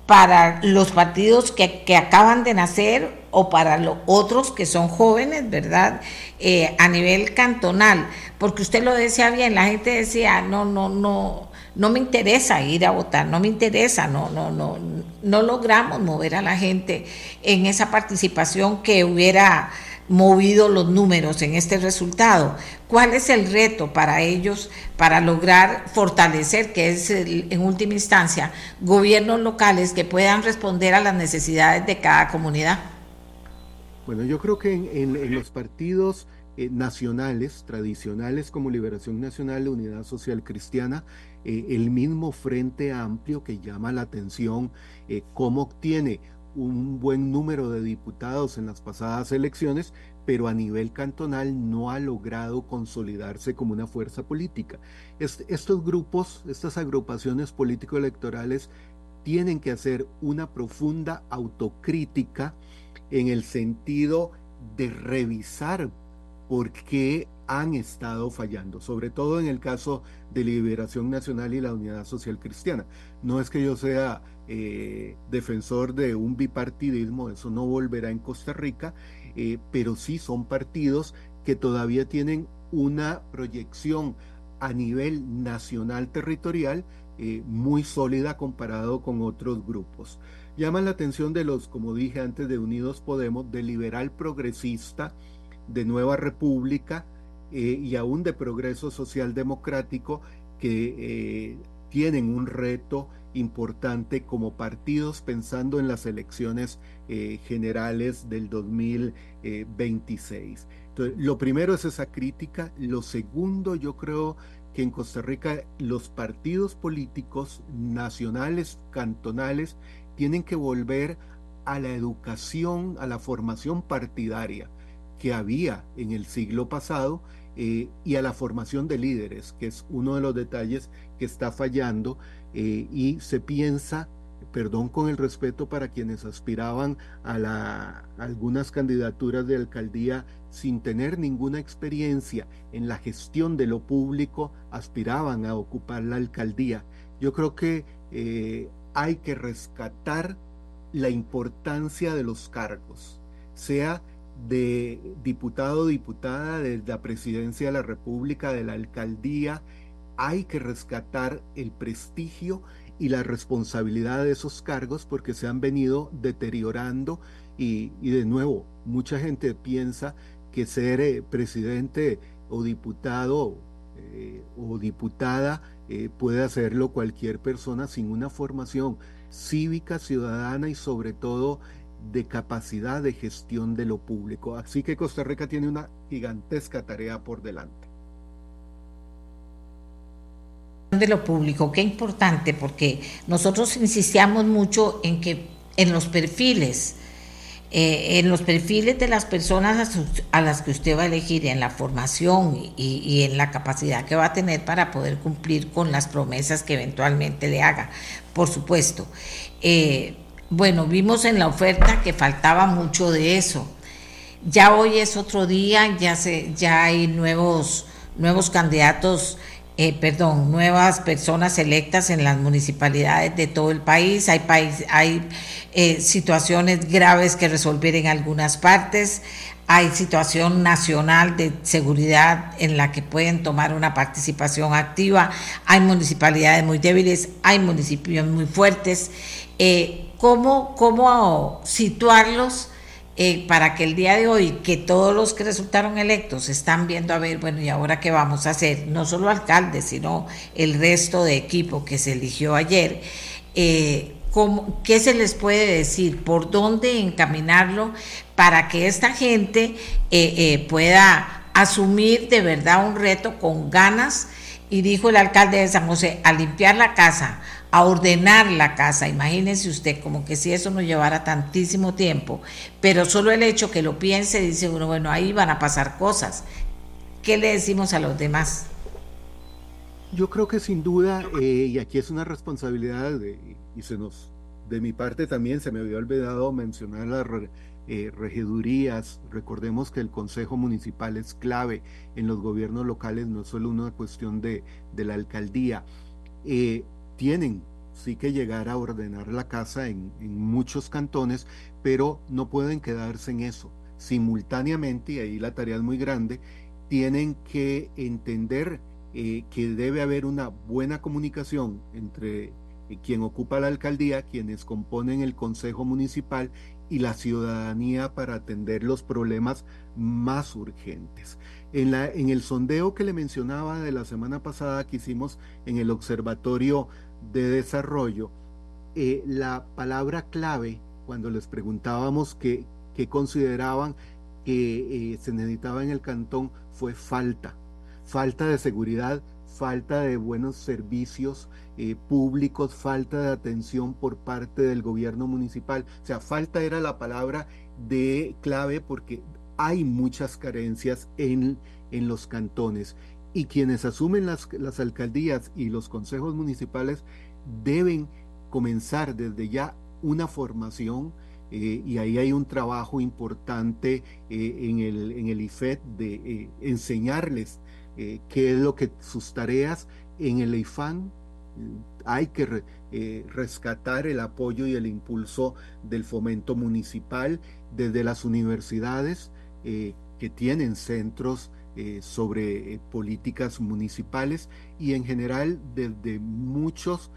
para los partidos que, que acaban de nacer o para los otros que son jóvenes, ¿verdad? Eh, a nivel cantonal, porque usted lo decía bien, la gente decía, no, no, no, no me interesa ir a votar, no me interesa, no, no, no, no logramos mover a la gente en esa participación que hubiera movido los números en este resultado. ¿Cuál es el reto para ellos para lograr fortalecer, que es en última instancia, gobiernos locales que puedan responder a las necesidades de cada comunidad? Bueno, yo creo que en, los partidos eh, nacionales, tradicionales como Liberación Nacional, Unidad Social Cristiana, eh, el mismo Frente Amplio que llama la atención eh, cómo obtiene un buen número de diputados en las pasadas elecciones, pero a nivel cantonal no ha logrado consolidarse como una fuerza política. estos grupos, estas agrupaciones político-electorales tienen que hacer una profunda autocrítica en el sentido de revisar por qué han estado fallando, sobre todo en el caso de Liberación Nacional y la Unidad Social Cristiana. No es que yo sea eh, defensor de un bipartidismo, eso no volverá en Costa Rica, eh, pero sí son partidos que todavía tienen una proyección a nivel nacional territorial eh, muy sólida comparado con otros grupos. Llama la atención de los, como dije antes, de Unidos Podemos, de liberal progresista, de Nueva República y aún de Progreso Social Democrático, que tienen un reto importante como partidos pensando en las elecciones eh, generales del 2026. Entonces, lo primero es esa crítica. Lo segundo, yo creo que en Costa Rica los partidos políticos nacionales, cantonales, tienen que volver a la educación, a la formación partidaria que había en el siglo pasado eh, y a la formación de líderes, que es uno de los detalles que está fallando eh, y se piensa, perdón con el respeto para quienes aspiraban a, la, algunas candidaturas de alcaldía sin tener ninguna experiencia en la gestión de lo público, aspiraban a ocupar la alcaldía. Yo creo que eh, hay que rescatar la importancia de los cargos, sea de diputado o diputada, de la presidencia de la República, de la alcaldía, hay que rescatar el prestigio y la responsabilidad de esos cargos porque se han venido deteriorando y, de nuevo, mucha gente piensa que ser eh, presidente o diputado eh, o diputada eh, puede hacerlo cualquier persona sin una formación cívica, ciudadana y sobre todo de capacidad de gestión de lo público. Así que Costa Rica tiene una gigantesca tarea por delante. De lo público, qué importante, porque nosotros insistíamos mucho en que en los perfiles eh, en los perfiles de las personas a, las que usted va a elegir, en la formación y, en la capacidad que va a tener para poder cumplir con las promesas que eventualmente le haga, por supuesto. Eh, bueno, vimos en la oferta que faltaba mucho de eso. Ya hoy es otro día, ya, se, ya hay nuevos, nuevos candidatos eh, perdón, nuevas personas electas en las municipalidades de todo el país. Hay, país, hay eh, situaciones graves que resolver en algunas partes. Hay situación nacional de seguridad en la que pueden tomar una participación activa. Hay municipalidades muy débiles, hay municipios muy fuertes. Eh, ¿cómo, ¿Cómo situarlos? Eh, para que el día de hoy, que todos los que resultaron electos están viendo a ver, bueno, ¿y ahora qué vamos a hacer? No solo alcaldes, sino el resto de equipo que se eligió ayer. Eh, ¿Qué se les puede decir? ¿Por dónde encaminarlo para que esta gente eh, pueda asumir de verdad un reto con ganas? Y dijo el alcalde de San José, a limpiar la casa, a ordenar la casa. Imagínense usted, como que si eso no llevara tantísimo tiempo, pero solo el hecho que lo piense, dice uno, bueno, ahí van a pasar cosas. ¿Qué le decimos a los demás? Yo creo que sin duda, eh, y aquí es una responsabilidad y se nos de mi parte también se me había olvidado mencionar las eh, regidurías. Recordemos que el Consejo Municipal es clave en los gobiernos locales, no es solo una cuestión de, de la alcaldía. Eh, tienen sí que llegar a ordenar la casa en, muchos cantones, pero no pueden quedarse en eso. Simultáneamente, y ahí la tarea es muy grande, tienen que entender eh, que debe haber una buena comunicación entre eh, quien ocupa la alcaldía, quienes componen el consejo municipal y la ciudadanía para atender los problemas más urgentes. En, la, en el sondeo que le mencionaba de la semana pasada que hicimos en el Observatorio de Desarrollo, eh, la palabra clave, cuando les preguntábamos qué, consideraban que se necesitaba en el cantón, fue falta. Falta de seguridad, falta de buenos servicios eh, públicos, falta de atención por parte del gobierno municipal. O sea, falta era la palabra de clave porque hay muchas carencias en, en los cantones y quienes asumen las, las alcaldías y los consejos municipales deben comenzar desde ya una formación eh, y ahí hay un trabajo importante eh, en, el, en el IFED de enseñarles qué es lo que sus tareas en el IFAN hay que eh, rescatar el apoyo y el impulso del fomento municipal desde las universidades eh, que tienen centros eh, sobre políticas municipales y en general desde muchos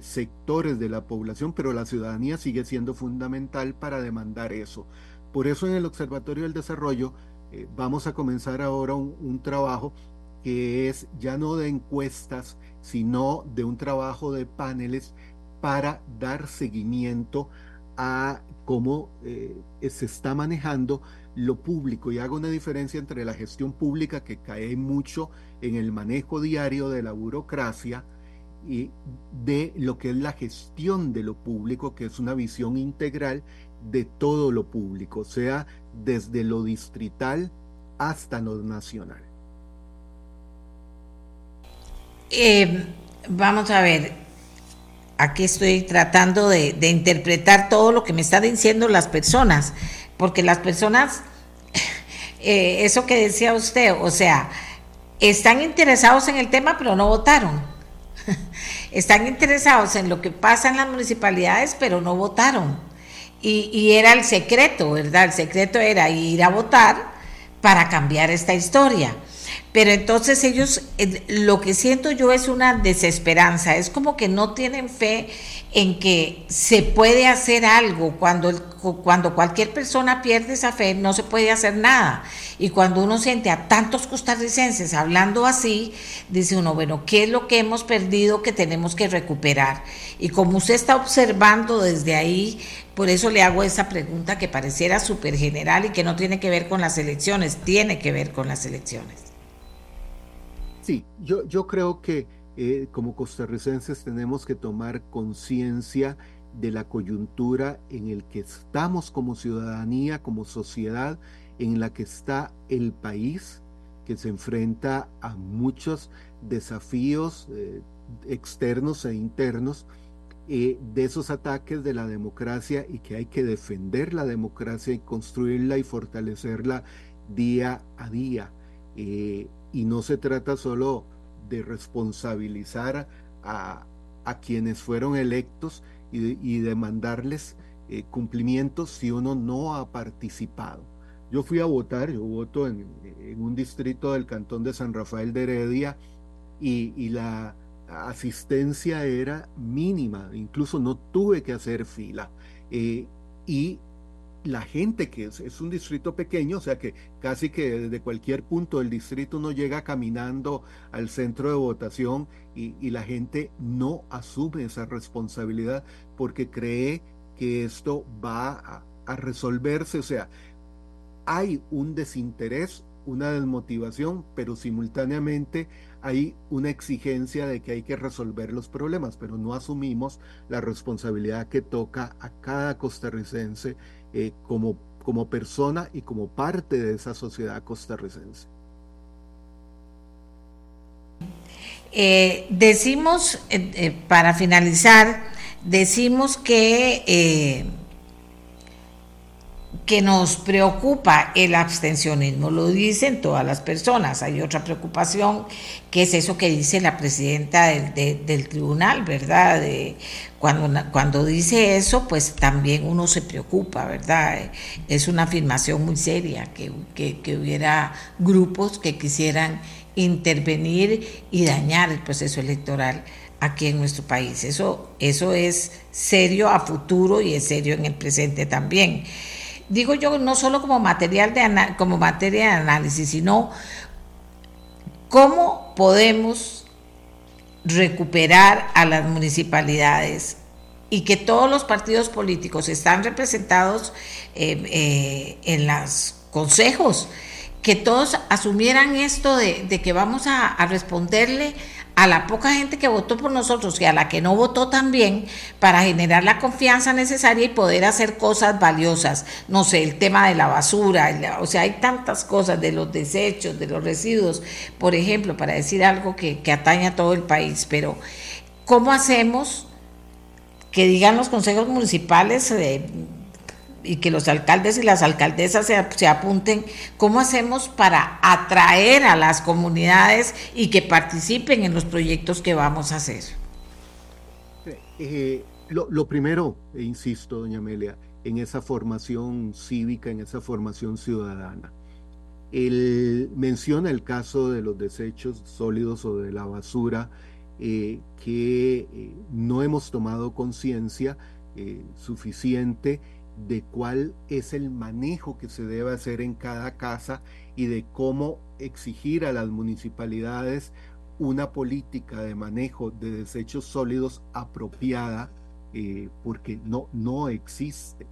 sectores de la población, pero la ciudadanía sigue siendo fundamental para demandar eso. Por eso en el Observatorio del Desarrollo vamos a comenzar ahora un trabajo que es ya no de encuestas, sino de un trabajo de paneles para dar seguimiento a cómo eh, se está manejando lo público. Y hago una diferencia entre la gestión pública, que cae mucho en el manejo diario de la burocracia, y de lo que es la gestión de lo público, que es una visión integral de todo lo público, sea desde lo distrital hasta lo nacional. Eh, vamos a ver, aquí estoy tratando de, interpretar todo lo que me están diciendo las personas, porque las personas, eh, eso que decía usted, o sea, están interesados en el tema, pero no votaron. [laughs] están interesados en lo que pasa en las municipalidades, pero no votaron. Y, y era el secreto, ¿verdad? El secreto era ir a votar para cambiar esta historia. Pero entonces ellos, lo que siento yo es una desesperanza, es como que no tienen fe en que se puede hacer algo. Cuando, cuando cualquier persona pierde esa fe, no se puede hacer nada. Y cuando uno siente a tantos costarricenses hablando así, dice uno, bueno, ¿qué es lo que hemos perdido que tenemos que recuperar? Y como usted está observando desde ahí, por eso le hago esa pregunta que pareciera súper general y que no tiene que ver con las elecciones, tiene que ver con las elecciones. Sí, yo, yo creo que eh, como costarricenses tenemos que tomar conciencia de la coyuntura en el que estamos como ciudadanía, como sociedad, en la que está el país, que se enfrenta a muchos desafíos eh, externos e internos, eh, de esos ataques de la democracia y que hay que defender la democracia y construirla y fortalecerla día a día y no se trata solo de responsabilizar a, quienes fueron electos y, de, mandarles eh, cumplimientos si uno no ha participado. Yo fui a votar, yo voto en, un distrito del cantón de San Rafael de Heredia y, la asistencia era mínima, incluso no tuve que hacer fila. Eh, y la gente que es, un distrito pequeño, o sea que casi que desde cualquier punto del distrito uno llega caminando al centro de votación y, la gente no asume esa responsabilidad porque cree que esto va a, resolverse, o sea, hay un desinterés, una desmotivación, pero simultáneamente hay una exigencia de que hay que resolver los problemas, pero no asumimos la responsabilidad que toca a cada costarricense eh, como, como persona y como parte de esa sociedad costarricense. Eh, decimos, eh, para finalizar, decimos que, que nos preocupa el abstencionismo, lo dicen todas las personas. Hay otra preocupación que es eso que dice la presidenta del, del tribunal, ¿verdad? De, cuando, cuando dice eso, pues también uno se preocupa, ¿verdad? Es una afirmación muy seria, que, que, que hubiera grupos que quisieran intervenir y dañar el proceso electoral aquí en nuestro país. Eso, eso es serio a futuro y es serio en el presente también. Digo yo no solo como material de como materia de análisis, sino cómo podemos recuperar a las municipalidades y que todos los partidos políticos están representados eh, eh, en los consejos, que todos asumieran esto de, que vamos a responderle a la poca gente que votó por nosotros y a la que no votó también para generar la confianza necesaria y poder hacer cosas valiosas. No sé, el tema de la basura, o sea, hay tantas cosas de los desechos, de los residuos, por ejemplo, para decir algo que, que atañe a todo el país, pero ¿cómo hacemos que digan los consejos municipales? Eh, y que los alcaldes y las alcaldesas se, apunten, ¿cómo hacemos para atraer a las comunidades y que participen en los proyectos que vamos a hacer? Eh, lo, primero, e insisto, doña Amelia, en esa formación cívica, en esa formación ciudadana. Él menciona el caso de los desechos sólidos o de la basura, eh, que eh, no hemos tomado conciencia suficiente de cuál es el manejo que se debe hacer en cada casa y de cómo exigir a las municipalidades una política de manejo de desechos sólidos apropiada, eh, porque no, no existe.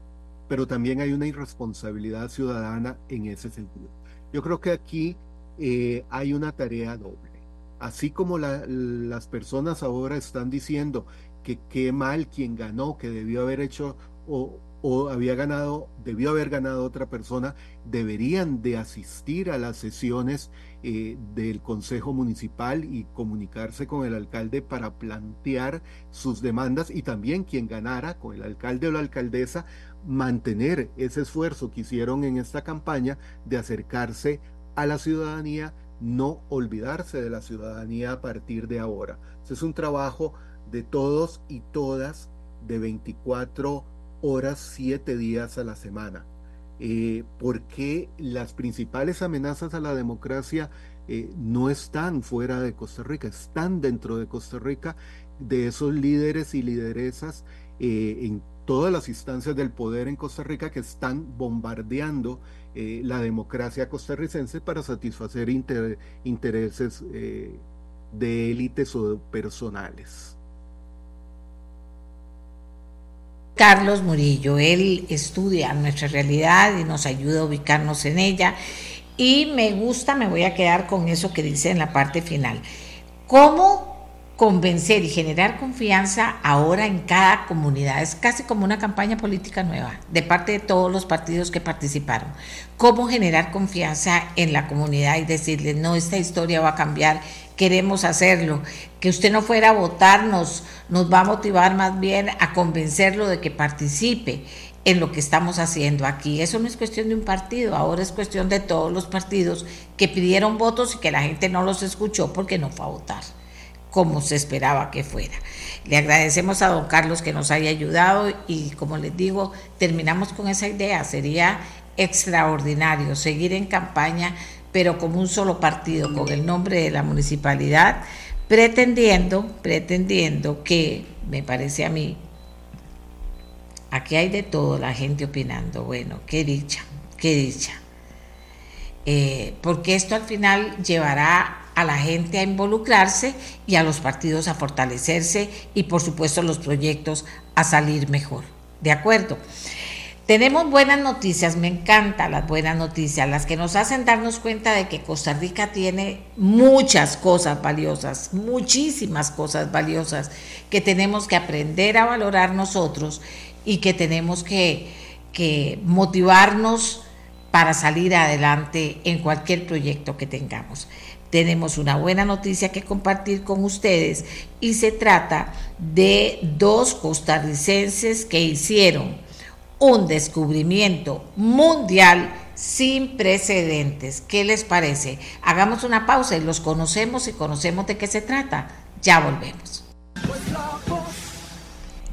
Pero también hay una irresponsabilidad ciudadana en ese sentido. Yo creo que aquí eh, hay una tarea doble. Así como las personas ahora están diciendo que qué mal quien ganó, que debió haber hecho o había ganado, debió haber ganado otra persona, deberían de asistir a las sesiones eh, del Consejo Municipal y comunicarse con el alcalde para plantear sus demandas y también quien ganara con el alcalde o la alcaldesa mantener ese esfuerzo que hicieron en esta campaña de acercarse a la ciudadanía, no olvidarse de la ciudadanía a partir de ahora. es un trabajo de todos y todas de 24 horas, siete días a la semana. Eh, porque las principales amenazas a la democracia eh, no están fuera de Costa Rica, están dentro de Costa Rica, de esos líderes y lideresas eh, en todas las instancias del poder en Costa Rica que están bombardeando la democracia costarricense para satisfacer intereses de élites o personales. Carlos Murillo. Él estudia nuestra realidad y nos ayuda a ubicarnos en ella. Y me gusta, me voy a quedar con eso que dice en la parte final. ¿Cómo convencer y generar confianza ahora en cada comunidad? Es casi como una campaña política nueva de parte de todos los partidos que participaron. ¿Cómo generar confianza en la comunidad y decirles, no, esta historia va a cambiar queremos hacerlo. Que usted no fuera a votar nos, va a motivar más bien a convencerlo de que participe en lo que estamos haciendo aquí. Eso no es cuestión de un partido, ahora es cuestión de todos los partidos que pidieron votos y que la gente no los escuchó porque no fue a votar, como se esperaba que fuera. Le agradecemos a don Carlos que nos haya ayudado y como les digo, terminamos con esa idea. Sería extraordinario seguir en campaña pero como un solo partido, con el nombre de la municipalidad, pretendiendo, pretendiendo que, me parece a mí, aquí hay de todo la gente opinando, bueno, qué dicha, qué dicha. Eh, porque esto al final llevará a la gente a involucrarse y a los partidos a fortalecerse y por supuesto los proyectos a salir mejor. ¿De acuerdo? Tenemos buenas noticias, me encantan las buenas noticias, las que nos hacen darnos cuenta de que Costa Rica tiene muchas cosas valiosas, muchísimas cosas valiosas que tenemos que aprender a valorar nosotros y que tenemos que, que motivarnos para salir adelante en cualquier proyecto que tengamos. tenemos una buena noticia que compartir con ustedes y se trata de dos costarricenses que hicieron un descubrimiento mundial sin precedentes. ¿Qué les parece? Hagamos una pausa y los conocemos y conocemos de qué se trata. Ya volvemos.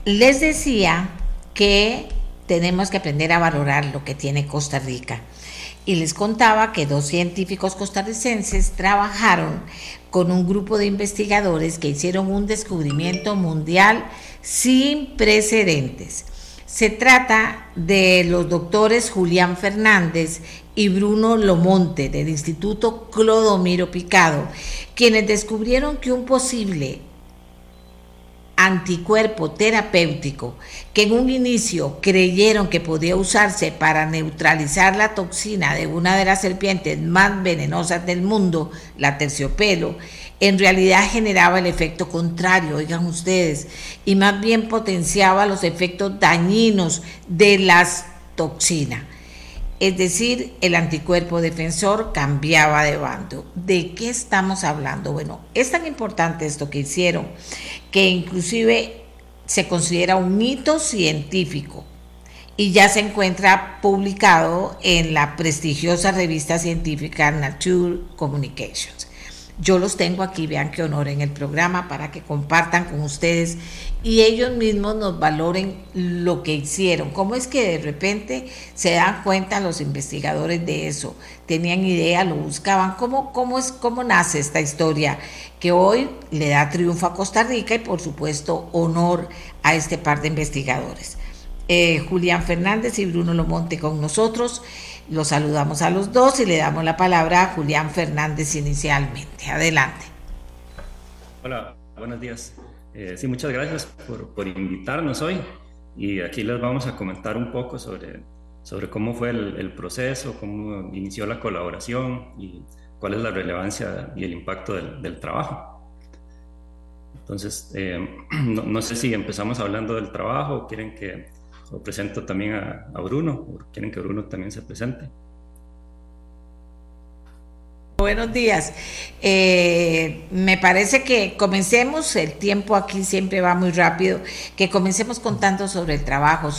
Les decía que tenemos que aprender a valorar lo que tiene Costa Rica. Y les contaba que dos científicos costarricenses trabajaron con un grupo de investigadores que hicieron un descubrimiento mundial sin precedentes. Se trata de los doctores Julián Fernández y Bruno Lomonte del Instituto Clodomiro Picado, quienes descubrieron que un posible anticuerpo terapéutico que en un inicio creyeron que podía usarse para neutralizar la toxina de una de las serpientes más venenosas del mundo, la terciopelo, en realidad generaba el efecto contrario, oigan ustedes, y más bien potenciaba los efectos dañinos de las toxinas. Es decir, el anticuerpo defensor cambiaba de bando. ¿De qué estamos hablando? Bueno, es tan importante esto que hicieron que inclusive se considera un hito científico y ya se encuentra publicado en la prestigiosa revista científica Nature Communications. Yo los tengo aquí, vean qué honor en el programa para que compartan con ustedes y ellos mismos nos valoren lo que hicieron. ¿Cómo es que de repente se dan cuenta los investigadores de eso? ¿Tenían idea, lo buscaban? ¿Cómo, cómo, es, cómo nace esta historia que hoy le da triunfo a Costa Rica y por supuesto honor a este par de investigadores? Eh, Julián Fernández y Bruno Lomonte con nosotros. Los saludamos a los dos y le damos la palabra a Julián Fernández inicialmente. Adelante. Hola, buenos días. Eh, sí, muchas gracias por, invitarnos hoy y aquí les vamos a comentar un poco sobre, sobre cómo fue el, proceso, cómo inició la colaboración y cuál es la relevancia y el impacto del, trabajo. Entonces, eh, [clears throat] no, no, sé si empezamos hablando del trabajo o quieren que lo presento también a, Bruno, quieren que Bruno también se presente. Buenos días. Eh, me parece que comencemos, el tiempo aquí siempre va muy rápido, que comencemos contando sobre el trabajo.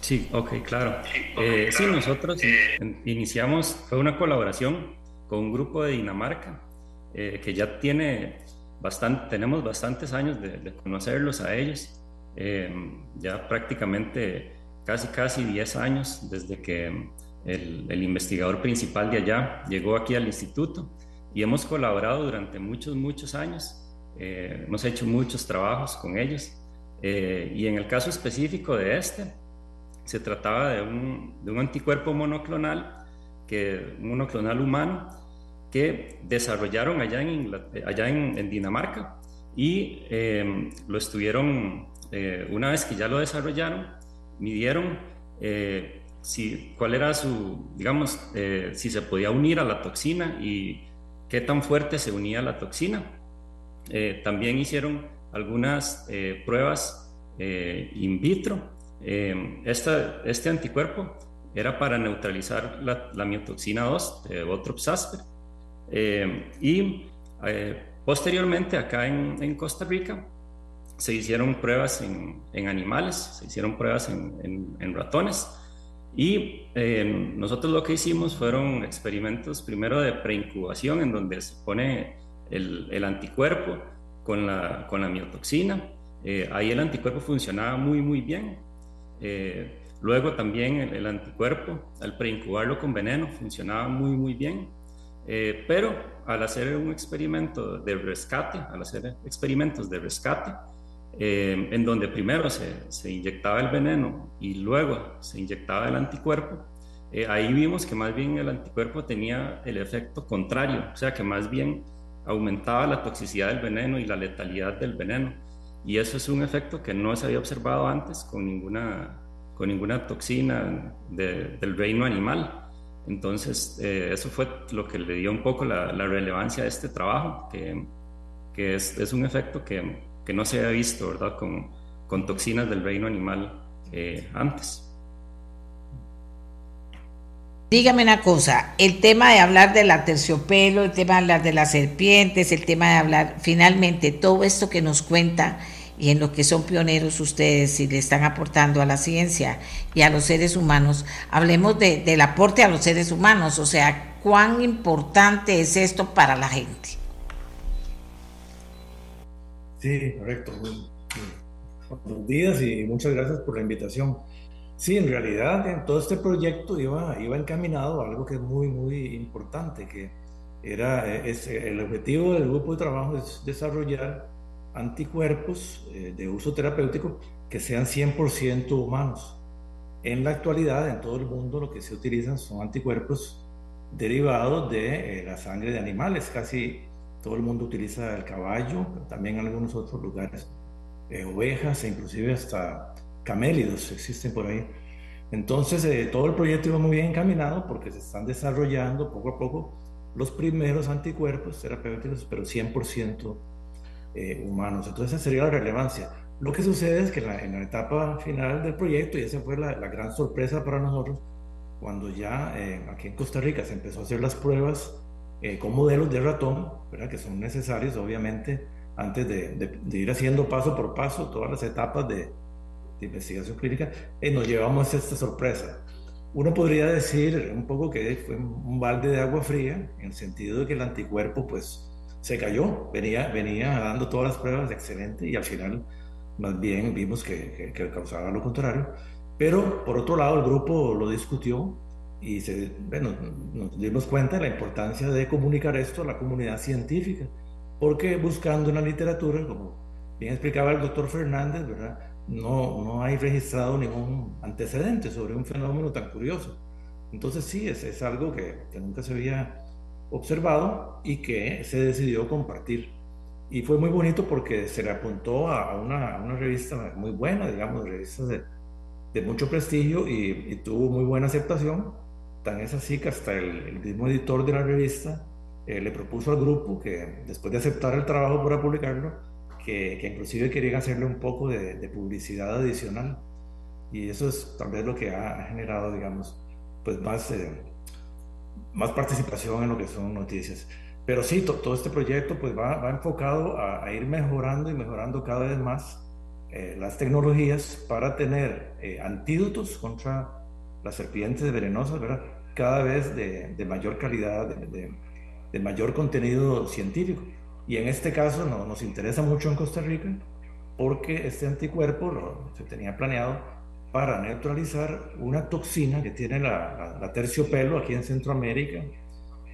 Sí, ok, claro. Eh, sí, nosotros iniciamos, fue una colaboración con un grupo de Dinamarca eh, que ya tiene bastante, tenemos bastantes años de, de conocerlos a ellos. Em, ya prácticamente casi casi 10 años desde que el, investigador principal de allá llegó aquí al instituto y hemos colaborado durante muchos, muchos años. Eh, hemos hecho muchos trabajos con ellos eh, y en el caso específico de este, se trataba de un, de un anticuerpo monoclonal, que, monoclonal humano, que desarrollaron allá en, allá en, Dinamarca y lo estuvieron eh, una vez que ya lo desarrollaron, midieron eh, si, cuál era su, digamos, eh, si se podía unir a la toxina y qué tan fuerte se unía a la toxina. también hicieron algunas pruebas in vitro. Esta, este anticuerpo era para neutralizar la, la miotoxina 2 de Botrop Sasper. y posteriormente, acá en, en Costa Rica, se hicieron pruebas en, animales, se hicieron pruebas en, ratones y eh, nosotros lo que hicimos fueron experimentos primero de preincubación en donde se pone el, anticuerpo con la, con la miotoxina. Eh, ahí el anticuerpo funcionaba muy muy bien. Eh, luego también el, anticuerpo al preincubarlo con veneno funcionaba muy muy bien. pero al hacer un experimento de rescate, al hacer experimentos de rescate, eh, en donde primero se, se, inyectaba el veneno y luego se inyectaba el anticuerpo, eh, ahí vimos que más bien el anticuerpo tenía el efecto contrario, o sea que más bien aumentaba la toxicidad del veneno y la letalidad del veneno. Y eso es un efecto que no se había observado antes con ninguna, con ninguna toxina del reino animal. Entonces, eh, eso fue lo que le dio un poco la, la relevancia a este trabajo, que, que es, es un efecto que, que no se había visto, ¿verdad? Con, con toxinas del reino animal eh, antes. Dígame una cosa, el tema de hablar de la terciopelo, el tema de hablar de las serpientes, el tema de hablar, finalmente, todo esto que nos cuenta y en lo que son pioneros ustedes y le están aportando a la ciencia y a los seres humanos, hablemos de, del aporte a los seres humanos, o sea, cuán importante es esto para la gente. Sí, correcto. Buenos días y muchas gracias por la invitación. Sí, en realidad en todo este proyecto iba, iba encaminado a algo que es muy, muy importante, que era eh, es, el objetivo del grupo de trabajo es desarrollar anticuerpos eh, de uso terapéutico que sean 100% humanos. En la actualidad, en todo el mundo, lo que se utilizan son anticuerpos derivados de eh, la sangre de animales. Casi todo el mundo utiliza el caballo, también en algunos otros lugares, ovejas e inclusive hasta camélidos existen por ahí. Entonces, eh, todo el proyecto iba muy bien encaminado porque se están desarrollando poco a poco los primeros anticuerpos terapéuticos, pero 100% eh, humanos. Entonces, esa sería la relevancia. Lo que sucede es que en la, etapa final del proyecto, y esa fue la, gran sorpresa para nosotros, cuando ya eh, aquí en Costa Rica se empezó a hacer las pruebas con modelos de ratón, ¿verdad? que son necesarios, obviamente, antes de ir haciendo paso por paso todas las etapas de, de investigación clínica, y nos llevamos esta sorpresa. Uno podría decir un poco que fue un balde de agua fría, en el sentido de que el anticuerpo pues se cayó, venía, venía dando todas las pruebas excelente y al final más bien vimos que, que, causaba lo contrario. Pero por otro lado el grupo lo discutió y se, bueno, nos dimos cuenta de la importancia de comunicar esto a la comunidad científica, porque buscando en la literatura, como bien explicaba el doctor Fernández, ¿verdad? no, no hay registrado ningún antecedente sobre un fenómeno tan curioso. Entonces sí, es, es algo que, que, nunca se había observado y que se decidió compartir. Y fue muy bonito porque se le apuntó a una, una revista muy buena, digamos, revistas de, de mucho prestigio y, tuvo muy buena aceptación. Tan es así que hasta el, mismo editor de la revista eh, le propuso al grupo que después de aceptar el trabajo para publicarlo, que, inclusive querían hacerle un poco de, publicidad adicional. Y eso es tal vez lo que ha generado, digamos, pues más, eh, más participación en lo que son noticias. Pero sí, todo este proyecto pues va, va enfocado a, ir mejorando y mejorando cada vez más eh, las tecnologías para tener eh, antídotos contra las serpientes venenosas, ¿verdad? Cada vez de, mayor calidad, de, mayor contenido científico. Y en este caso no, nos interesa mucho en Costa Rica porque este anticuerpo lo, se tenía planeado para neutralizar una toxina que tiene la, la, terciopelo aquí en Centroamérica,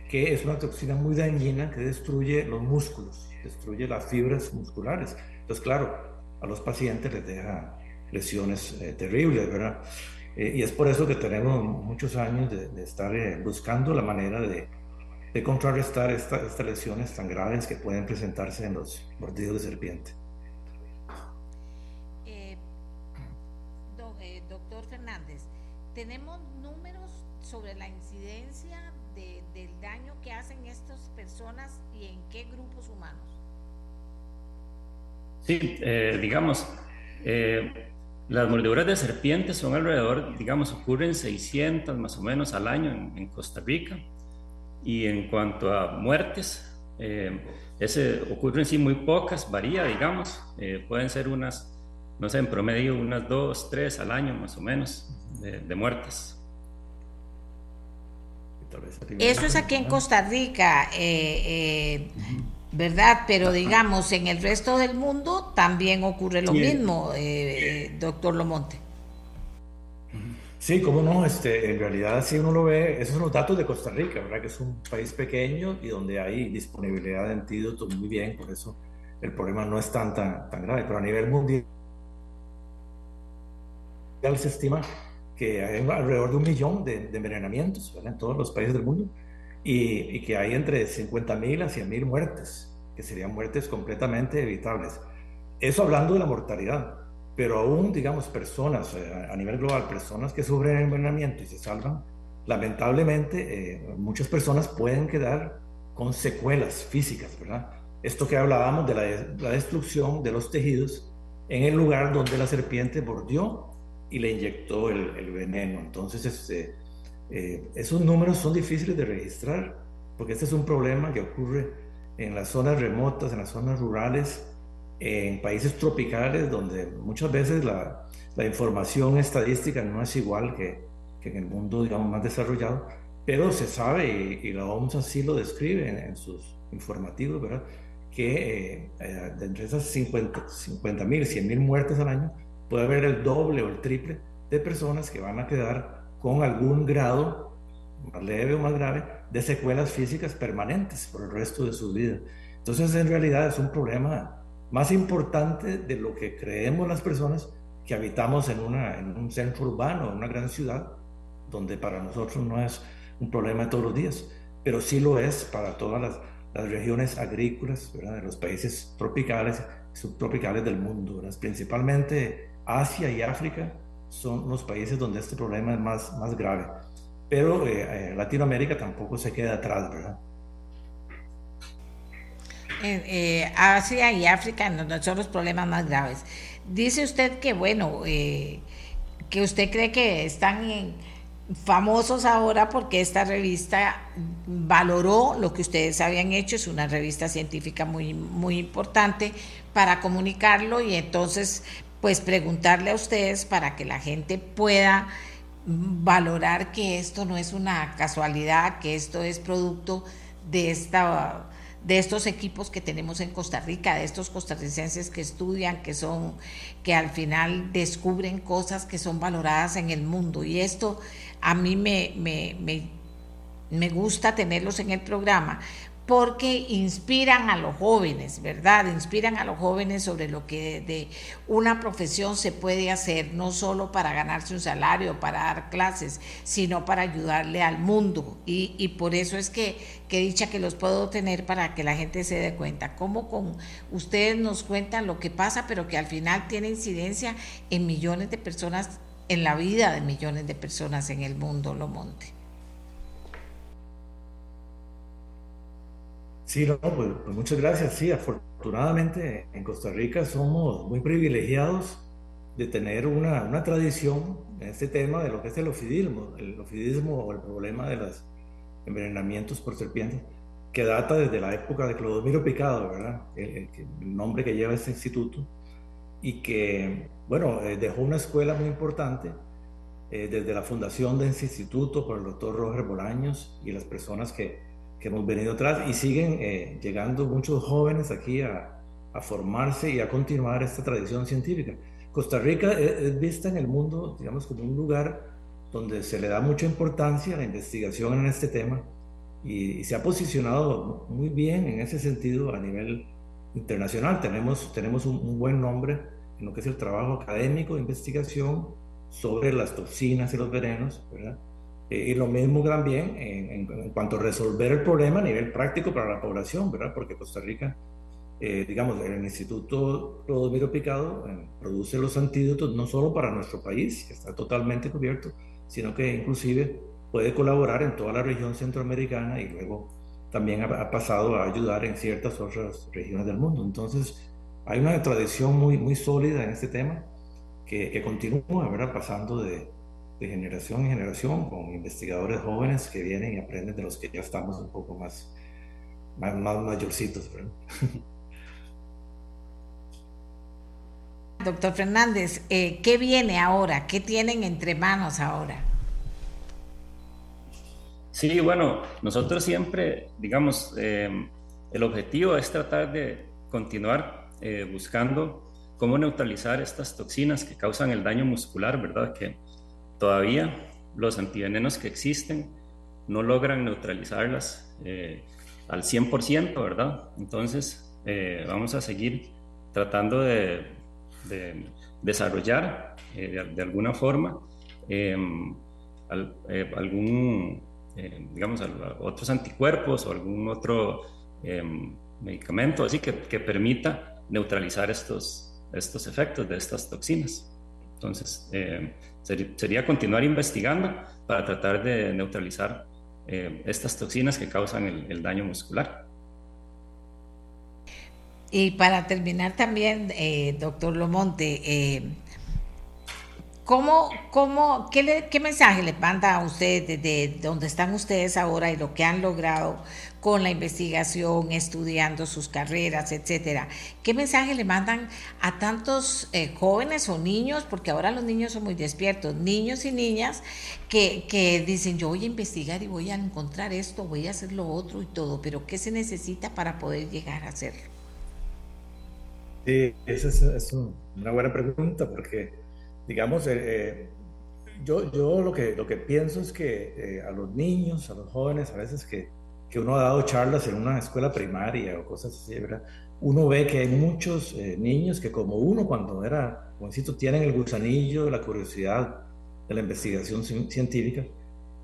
que es una toxina muy dañina que destruye los músculos, destruye las fibras musculares. Entonces, claro, a los pacientes les deja lesiones eh, terribles, ¿verdad? Eh, y es por eso que tenemos muchos años de, de estar eh, buscando la manera de, de contrarrestar estas lesiones tan graves que pueden presentarse en los mordidos de serpiente. Eh, eh, doctor Fernández, ¿tenemos números sobre la incidencia del daño que hacen estas personas y en qué grupos humanos? Sí, eh, digamos, las mordeduras de serpientes son alrededor, digamos, ocurren 600 más o menos al año en Costa Rica. Y en cuanto a muertes, eh, ese ocurren sí muy pocas, varía, digamos, eh, pueden ser unas, no sé, en promedio unas dos, tres al año más o menos de, muertes. Eso es aquí en Costa Rica, eh, ¿verdad? Pero digamos, en el resto del mundo también ocurre lo mismo, doctor Lomonte. Sí, cómo no, este, en realidad si uno lo ve, esos son los datos de Costa Rica, ¿verdad? Que es un país pequeño y donde hay disponibilidad de antídotos muy bien, por eso el problema no es tan, tan, tan grave, pero a nivel mundial se estima que hay alrededor de un millón de, envenenamientos en todos los países del mundo y, y que hay entre 50.000 a 100.000 muertes, que serían muertes completamente evitables. Eso hablando de la mortalidad pero aún, digamos, personas eh, a nivel global, personas que sufren envenenamiento y se salvan, lamentablemente eh, muchas personas pueden quedar con secuelas físicas, ¿verdad? Esto que hablábamos de la, destrucción de los tejidos en el lugar donde la serpiente mordió y le inyectó el, veneno. Entonces, este, Eh, esos números son difíciles de registrar porque este es un problema que ocurre en las zonas remotas, en las zonas rurales, en países tropicales donde muchas veces la, la información estadística no es igual que, que, en el mundo digamos más desarrollado, pero se sabe y, la OMS así lo describe en, sus informativos, ¿verdad? que eh, eh, de entre esas 50 mil, 100 mil muertes al año, puede haber el doble o el triple de personas que van a quedar con algún grado, más leve o más grave, de secuelas físicas permanentes por el resto de su vida. Entonces, en realidad es un problema más importante de lo que creemos las personas que habitamos en, una, en un centro urbano, en una gran ciudad, donde para nosotros no es un problema de todos los días, pero sí lo es para todas las, las regiones agrícolas de los países tropicales y subtropicales del mundo. Principalmente Asia y África son los países donde este problema es más, más grave. Pero eh, eh, Latinoamérica tampoco se queda atrás, ¿verdad? Eh, Asia y África no, son los problemas más graves. Dice usted que, bueno, que usted cree que están famosos ahora porque esta revista valoró lo que ustedes habían hecho, es una revista científica muy, muy importante para comunicarlo y entonces pues preguntarle a ustedes para que la gente pueda valorar que esto no es una casualidad, que esto es producto de esta de estos equipos que tenemos en Costa Rica, de estos costarricenses que estudian, que son, que al final descubren cosas que son valoradas en el mundo. Y esto a mí me, me, me, me gusta tenerlos en el programa porque inspiran a los jóvenes, ¿verdad? Inspiran a los jóvenes sobre lo que de una profesión se puede hacer, no solo para ganarse un salario, para dar clases, sino para ayudarle al mundo. Y, por eso es que, que dicha que los puedo tener para que la gente se dé cuenta. Cómo con ustedes nos cuentan lo que pasa, pero que al final tiene incidencia en millones de personas, en la vida de millones de personas en el mundo, lo monte. Sí, no, pues, pues, muchas gracias. Sí, afortunadamente en Costa Rica somos muy privilegiados de tener una, una, tradición en este tema de lo que es el ofidismo, el ofidismo o el problema de los envenenamientos por serpientes, que data desde la época de Clodomiro Picado, ¿verdad? El, nombre que lleva este instituto, y que, bueno, eh, dejó una escuela muy importante eh, desde la fundación de ese instituto por el doctor Roger Bolaños y las personas que que hemos venido atrás y siguen eh, llegando muchos jóvenes aquí a, a, formarse y a continuar esta tradición científica. Costa Rica es, vista en el mundo, digamos, como un lugar donde se le da mucha importancia a la investigación en este tema y, se ha posicionado muy bien en ese sentido a nivel internacional. Tenemos, tenemos un, un buen nombre en lo que es el trabajo académico de investigación sobre las toxinas y los venenos, ¿verdad? Eh, y lo mismo también en, cuanto a resolver el problema a nivel práctico para la población, ¿verdad? Porque Costa Rica, eh, digamos, el Instituto Clodomiro Picado eh, produce los antídotos no solo para nuestro país, que está totalmente cubierto, sino que inclusive puede colaborar en toda la región centroamericana y luego también ha, pasado a ayudar en ciertas otras regiones del mundo. Entonces, hay una tradición muy, muy sólida en este tema que, que continúa, ¿verdad? Pasando de, de generación en generación con investigadores jóvenes que vienen y aprenden de los que ya estamos un poco más, más, mayorcitos. [laughs] Doctor Fernández, eh, ¿qué viene ahora? ¿Qué tienen entre manos ahora? Sí, bueno, nosotros siempre, digamos, em, el objetivo es tratar de continuar eh, buscando cómo neutralizar estas toxinas que causan el daño muscular, ¿verdad? Que Todavía los antivenenos que existen no logran neutralizarlas eh, al 100%, ¿verdad? Entonces, eh, vamos a seguir tratando de, desarrollar eh, de, alguna forma em, algún, digamos, otros anticuerpos o algún otro em, medicamento así que, que, permita neutralizar estos, estos efectos de estas toxinas. Entonces, sería continuar investigando para tratar de neutralizar eh, estas toxinas que causan el, daño muscular. Y para terminar también, eh, doctor Lomonte, eh, ¿Cómo, cómo, qué, ¿Qué mensaje le manda a ustedes desde donde están ustedes ahora y lo que han logrado con la investigación, estudiando sus carreras, etcétera? ¿Qué mensaje le mandan a tantos eh, jóvenes o niños? Porque ahora los niños son muy despiertos, niños y niñas que, que dicen, yo voy a investigar y voy a encontrar esto, voy a hacer lo otro y todo, pero ¿qué se necesita para poder llegar a hacerlo? Sí, esa es, una buena pregunta porque digamos, eh, eh, yo, yo lo, que, lo que pienso es que a los niños, a los jóvenes, a veces que, que, uno ha dado charlas en una escuela primaria o cosas así, ¿verdad? Uno ve que hay muchos niños que como uno cuando era jovencito tienen el gusanillo, la curiosidad de la investigación científica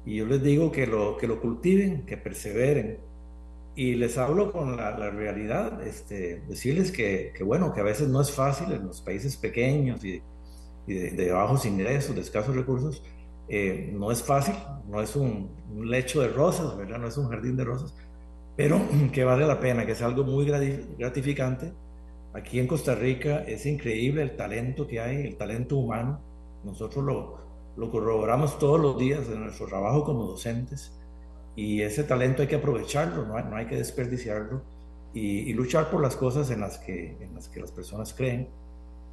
y yo les digo que lo, que lo cultiven, que perseveren y les hablo con la, la realidad, este, decirles que, que, bueno, que a veces no es fácil en los países pequeños y y de, bajos ingresos, de escasos recursos, eh, no es fácil, no es un, lecho de rosas, ¿verdad? No es un jardín de rosas, pero [clears throat] que vale la pena, que es algo muy gratificante. Aquí en Costa Rica es increíble el talento que hay, el talento humano. Nosotros lo, lo corroboramos todos los días en nuestro trabajo como docentes y ese talento hay que aprovecharlo, no hay, no hay que desperdiciarlo y, luchar por las cosas en las que, en las, que las personas creen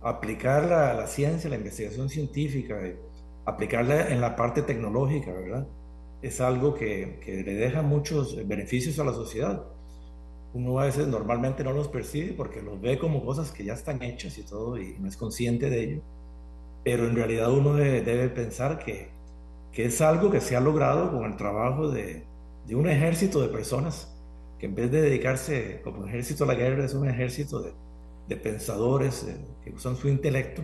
aplicar la, la ciencia, la investigación científica, aplicarla en la parte tecnológica, ¿verdad? Es algo que, que, le deja muchos beneficios a la sociedad. Uno a veces normalmente no los percibe porque los ve como cosas que ya están hechas y todo y no es consciente de ello. Pero en realidad uno debe, pensar que, que, es algo que se ha logrado con el trabajo de, de un ejército de personas que en vez de dedicarse como ejército a la guerra es un ejército de, de pensadores eh, que usan su intelecto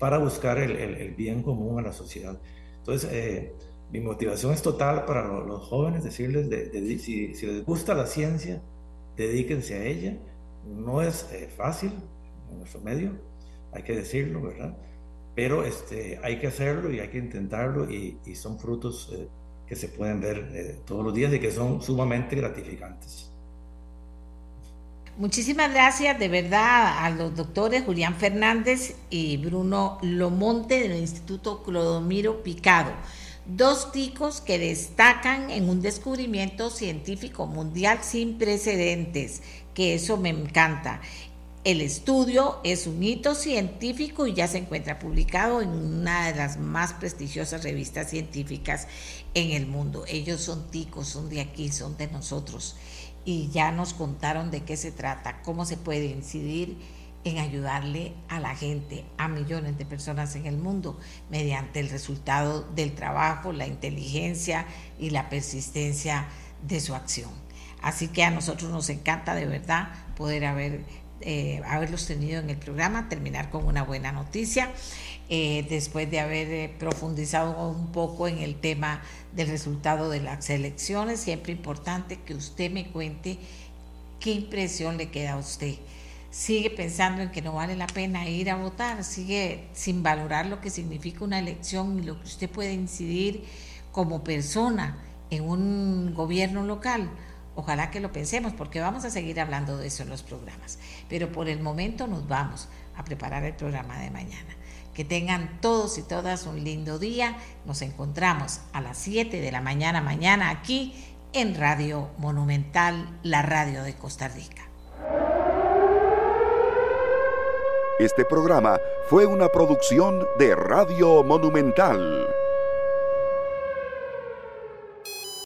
para buscar el, el, bien común a la sociedad. Entonces, eh, mi motivación es total para los, jóvenes, decirles, de, si, si, les gusta la ciencia, dedíquense a ella. No es eh, fácil en nuestro medio, hay que decirlo, ¿verdad? Pero este, hay que hacerlo y hay que intentarlo y, y son frutos que se pueden ver todos los días y que son sumamente gratificantes. Muchísimas gracias de verdad a los doctores Julián Fernández y Bruno Lomonte del Instituto Clodomiro Picado, dos ticos que destacan en un descubrimiento científico mundial sin precedentes, que eso me encanta. El estudio es un hito científico y ya se encuentra publicado en una de las más prestigiosas revistas científicas en el mundo. Ellos son ticos, son de aquí, son de nosotros y ya nos contaron de qué se trata, cómo se puede incidir en ayudarle a la gente, a millones de personas en el mundo, mediante el resultado del trabajo, la inteligencia y la persistencia de su acción. Así que a nosotros nos encanta de verdad poder haber, eh, haberlos tenido en el programa, terminar con una buena noticia. Eh, después de haber eh, profundizado un poco en el tema del resultado de las elecciones. Siempre importante que usted me cuente qué impresión le queda a usted. Sigue pensando en que no vale la pena ir a votar, sigue sin valorar lo que significa una elección y lo que usted puede incidir como persona en un gobierno local. Ojalá que lo pensemos porque vamos a seguir hablando de eso en los programas. Pero por el momento nos vamos a preparar el programa de mañana. Que tengan todos y todas un lindo día. Nos encontramos a las 7 de la mañana mañana aquí en Radio Monumental, la radio de Costa Rica. Este programa fue una producción de Radio Monumental.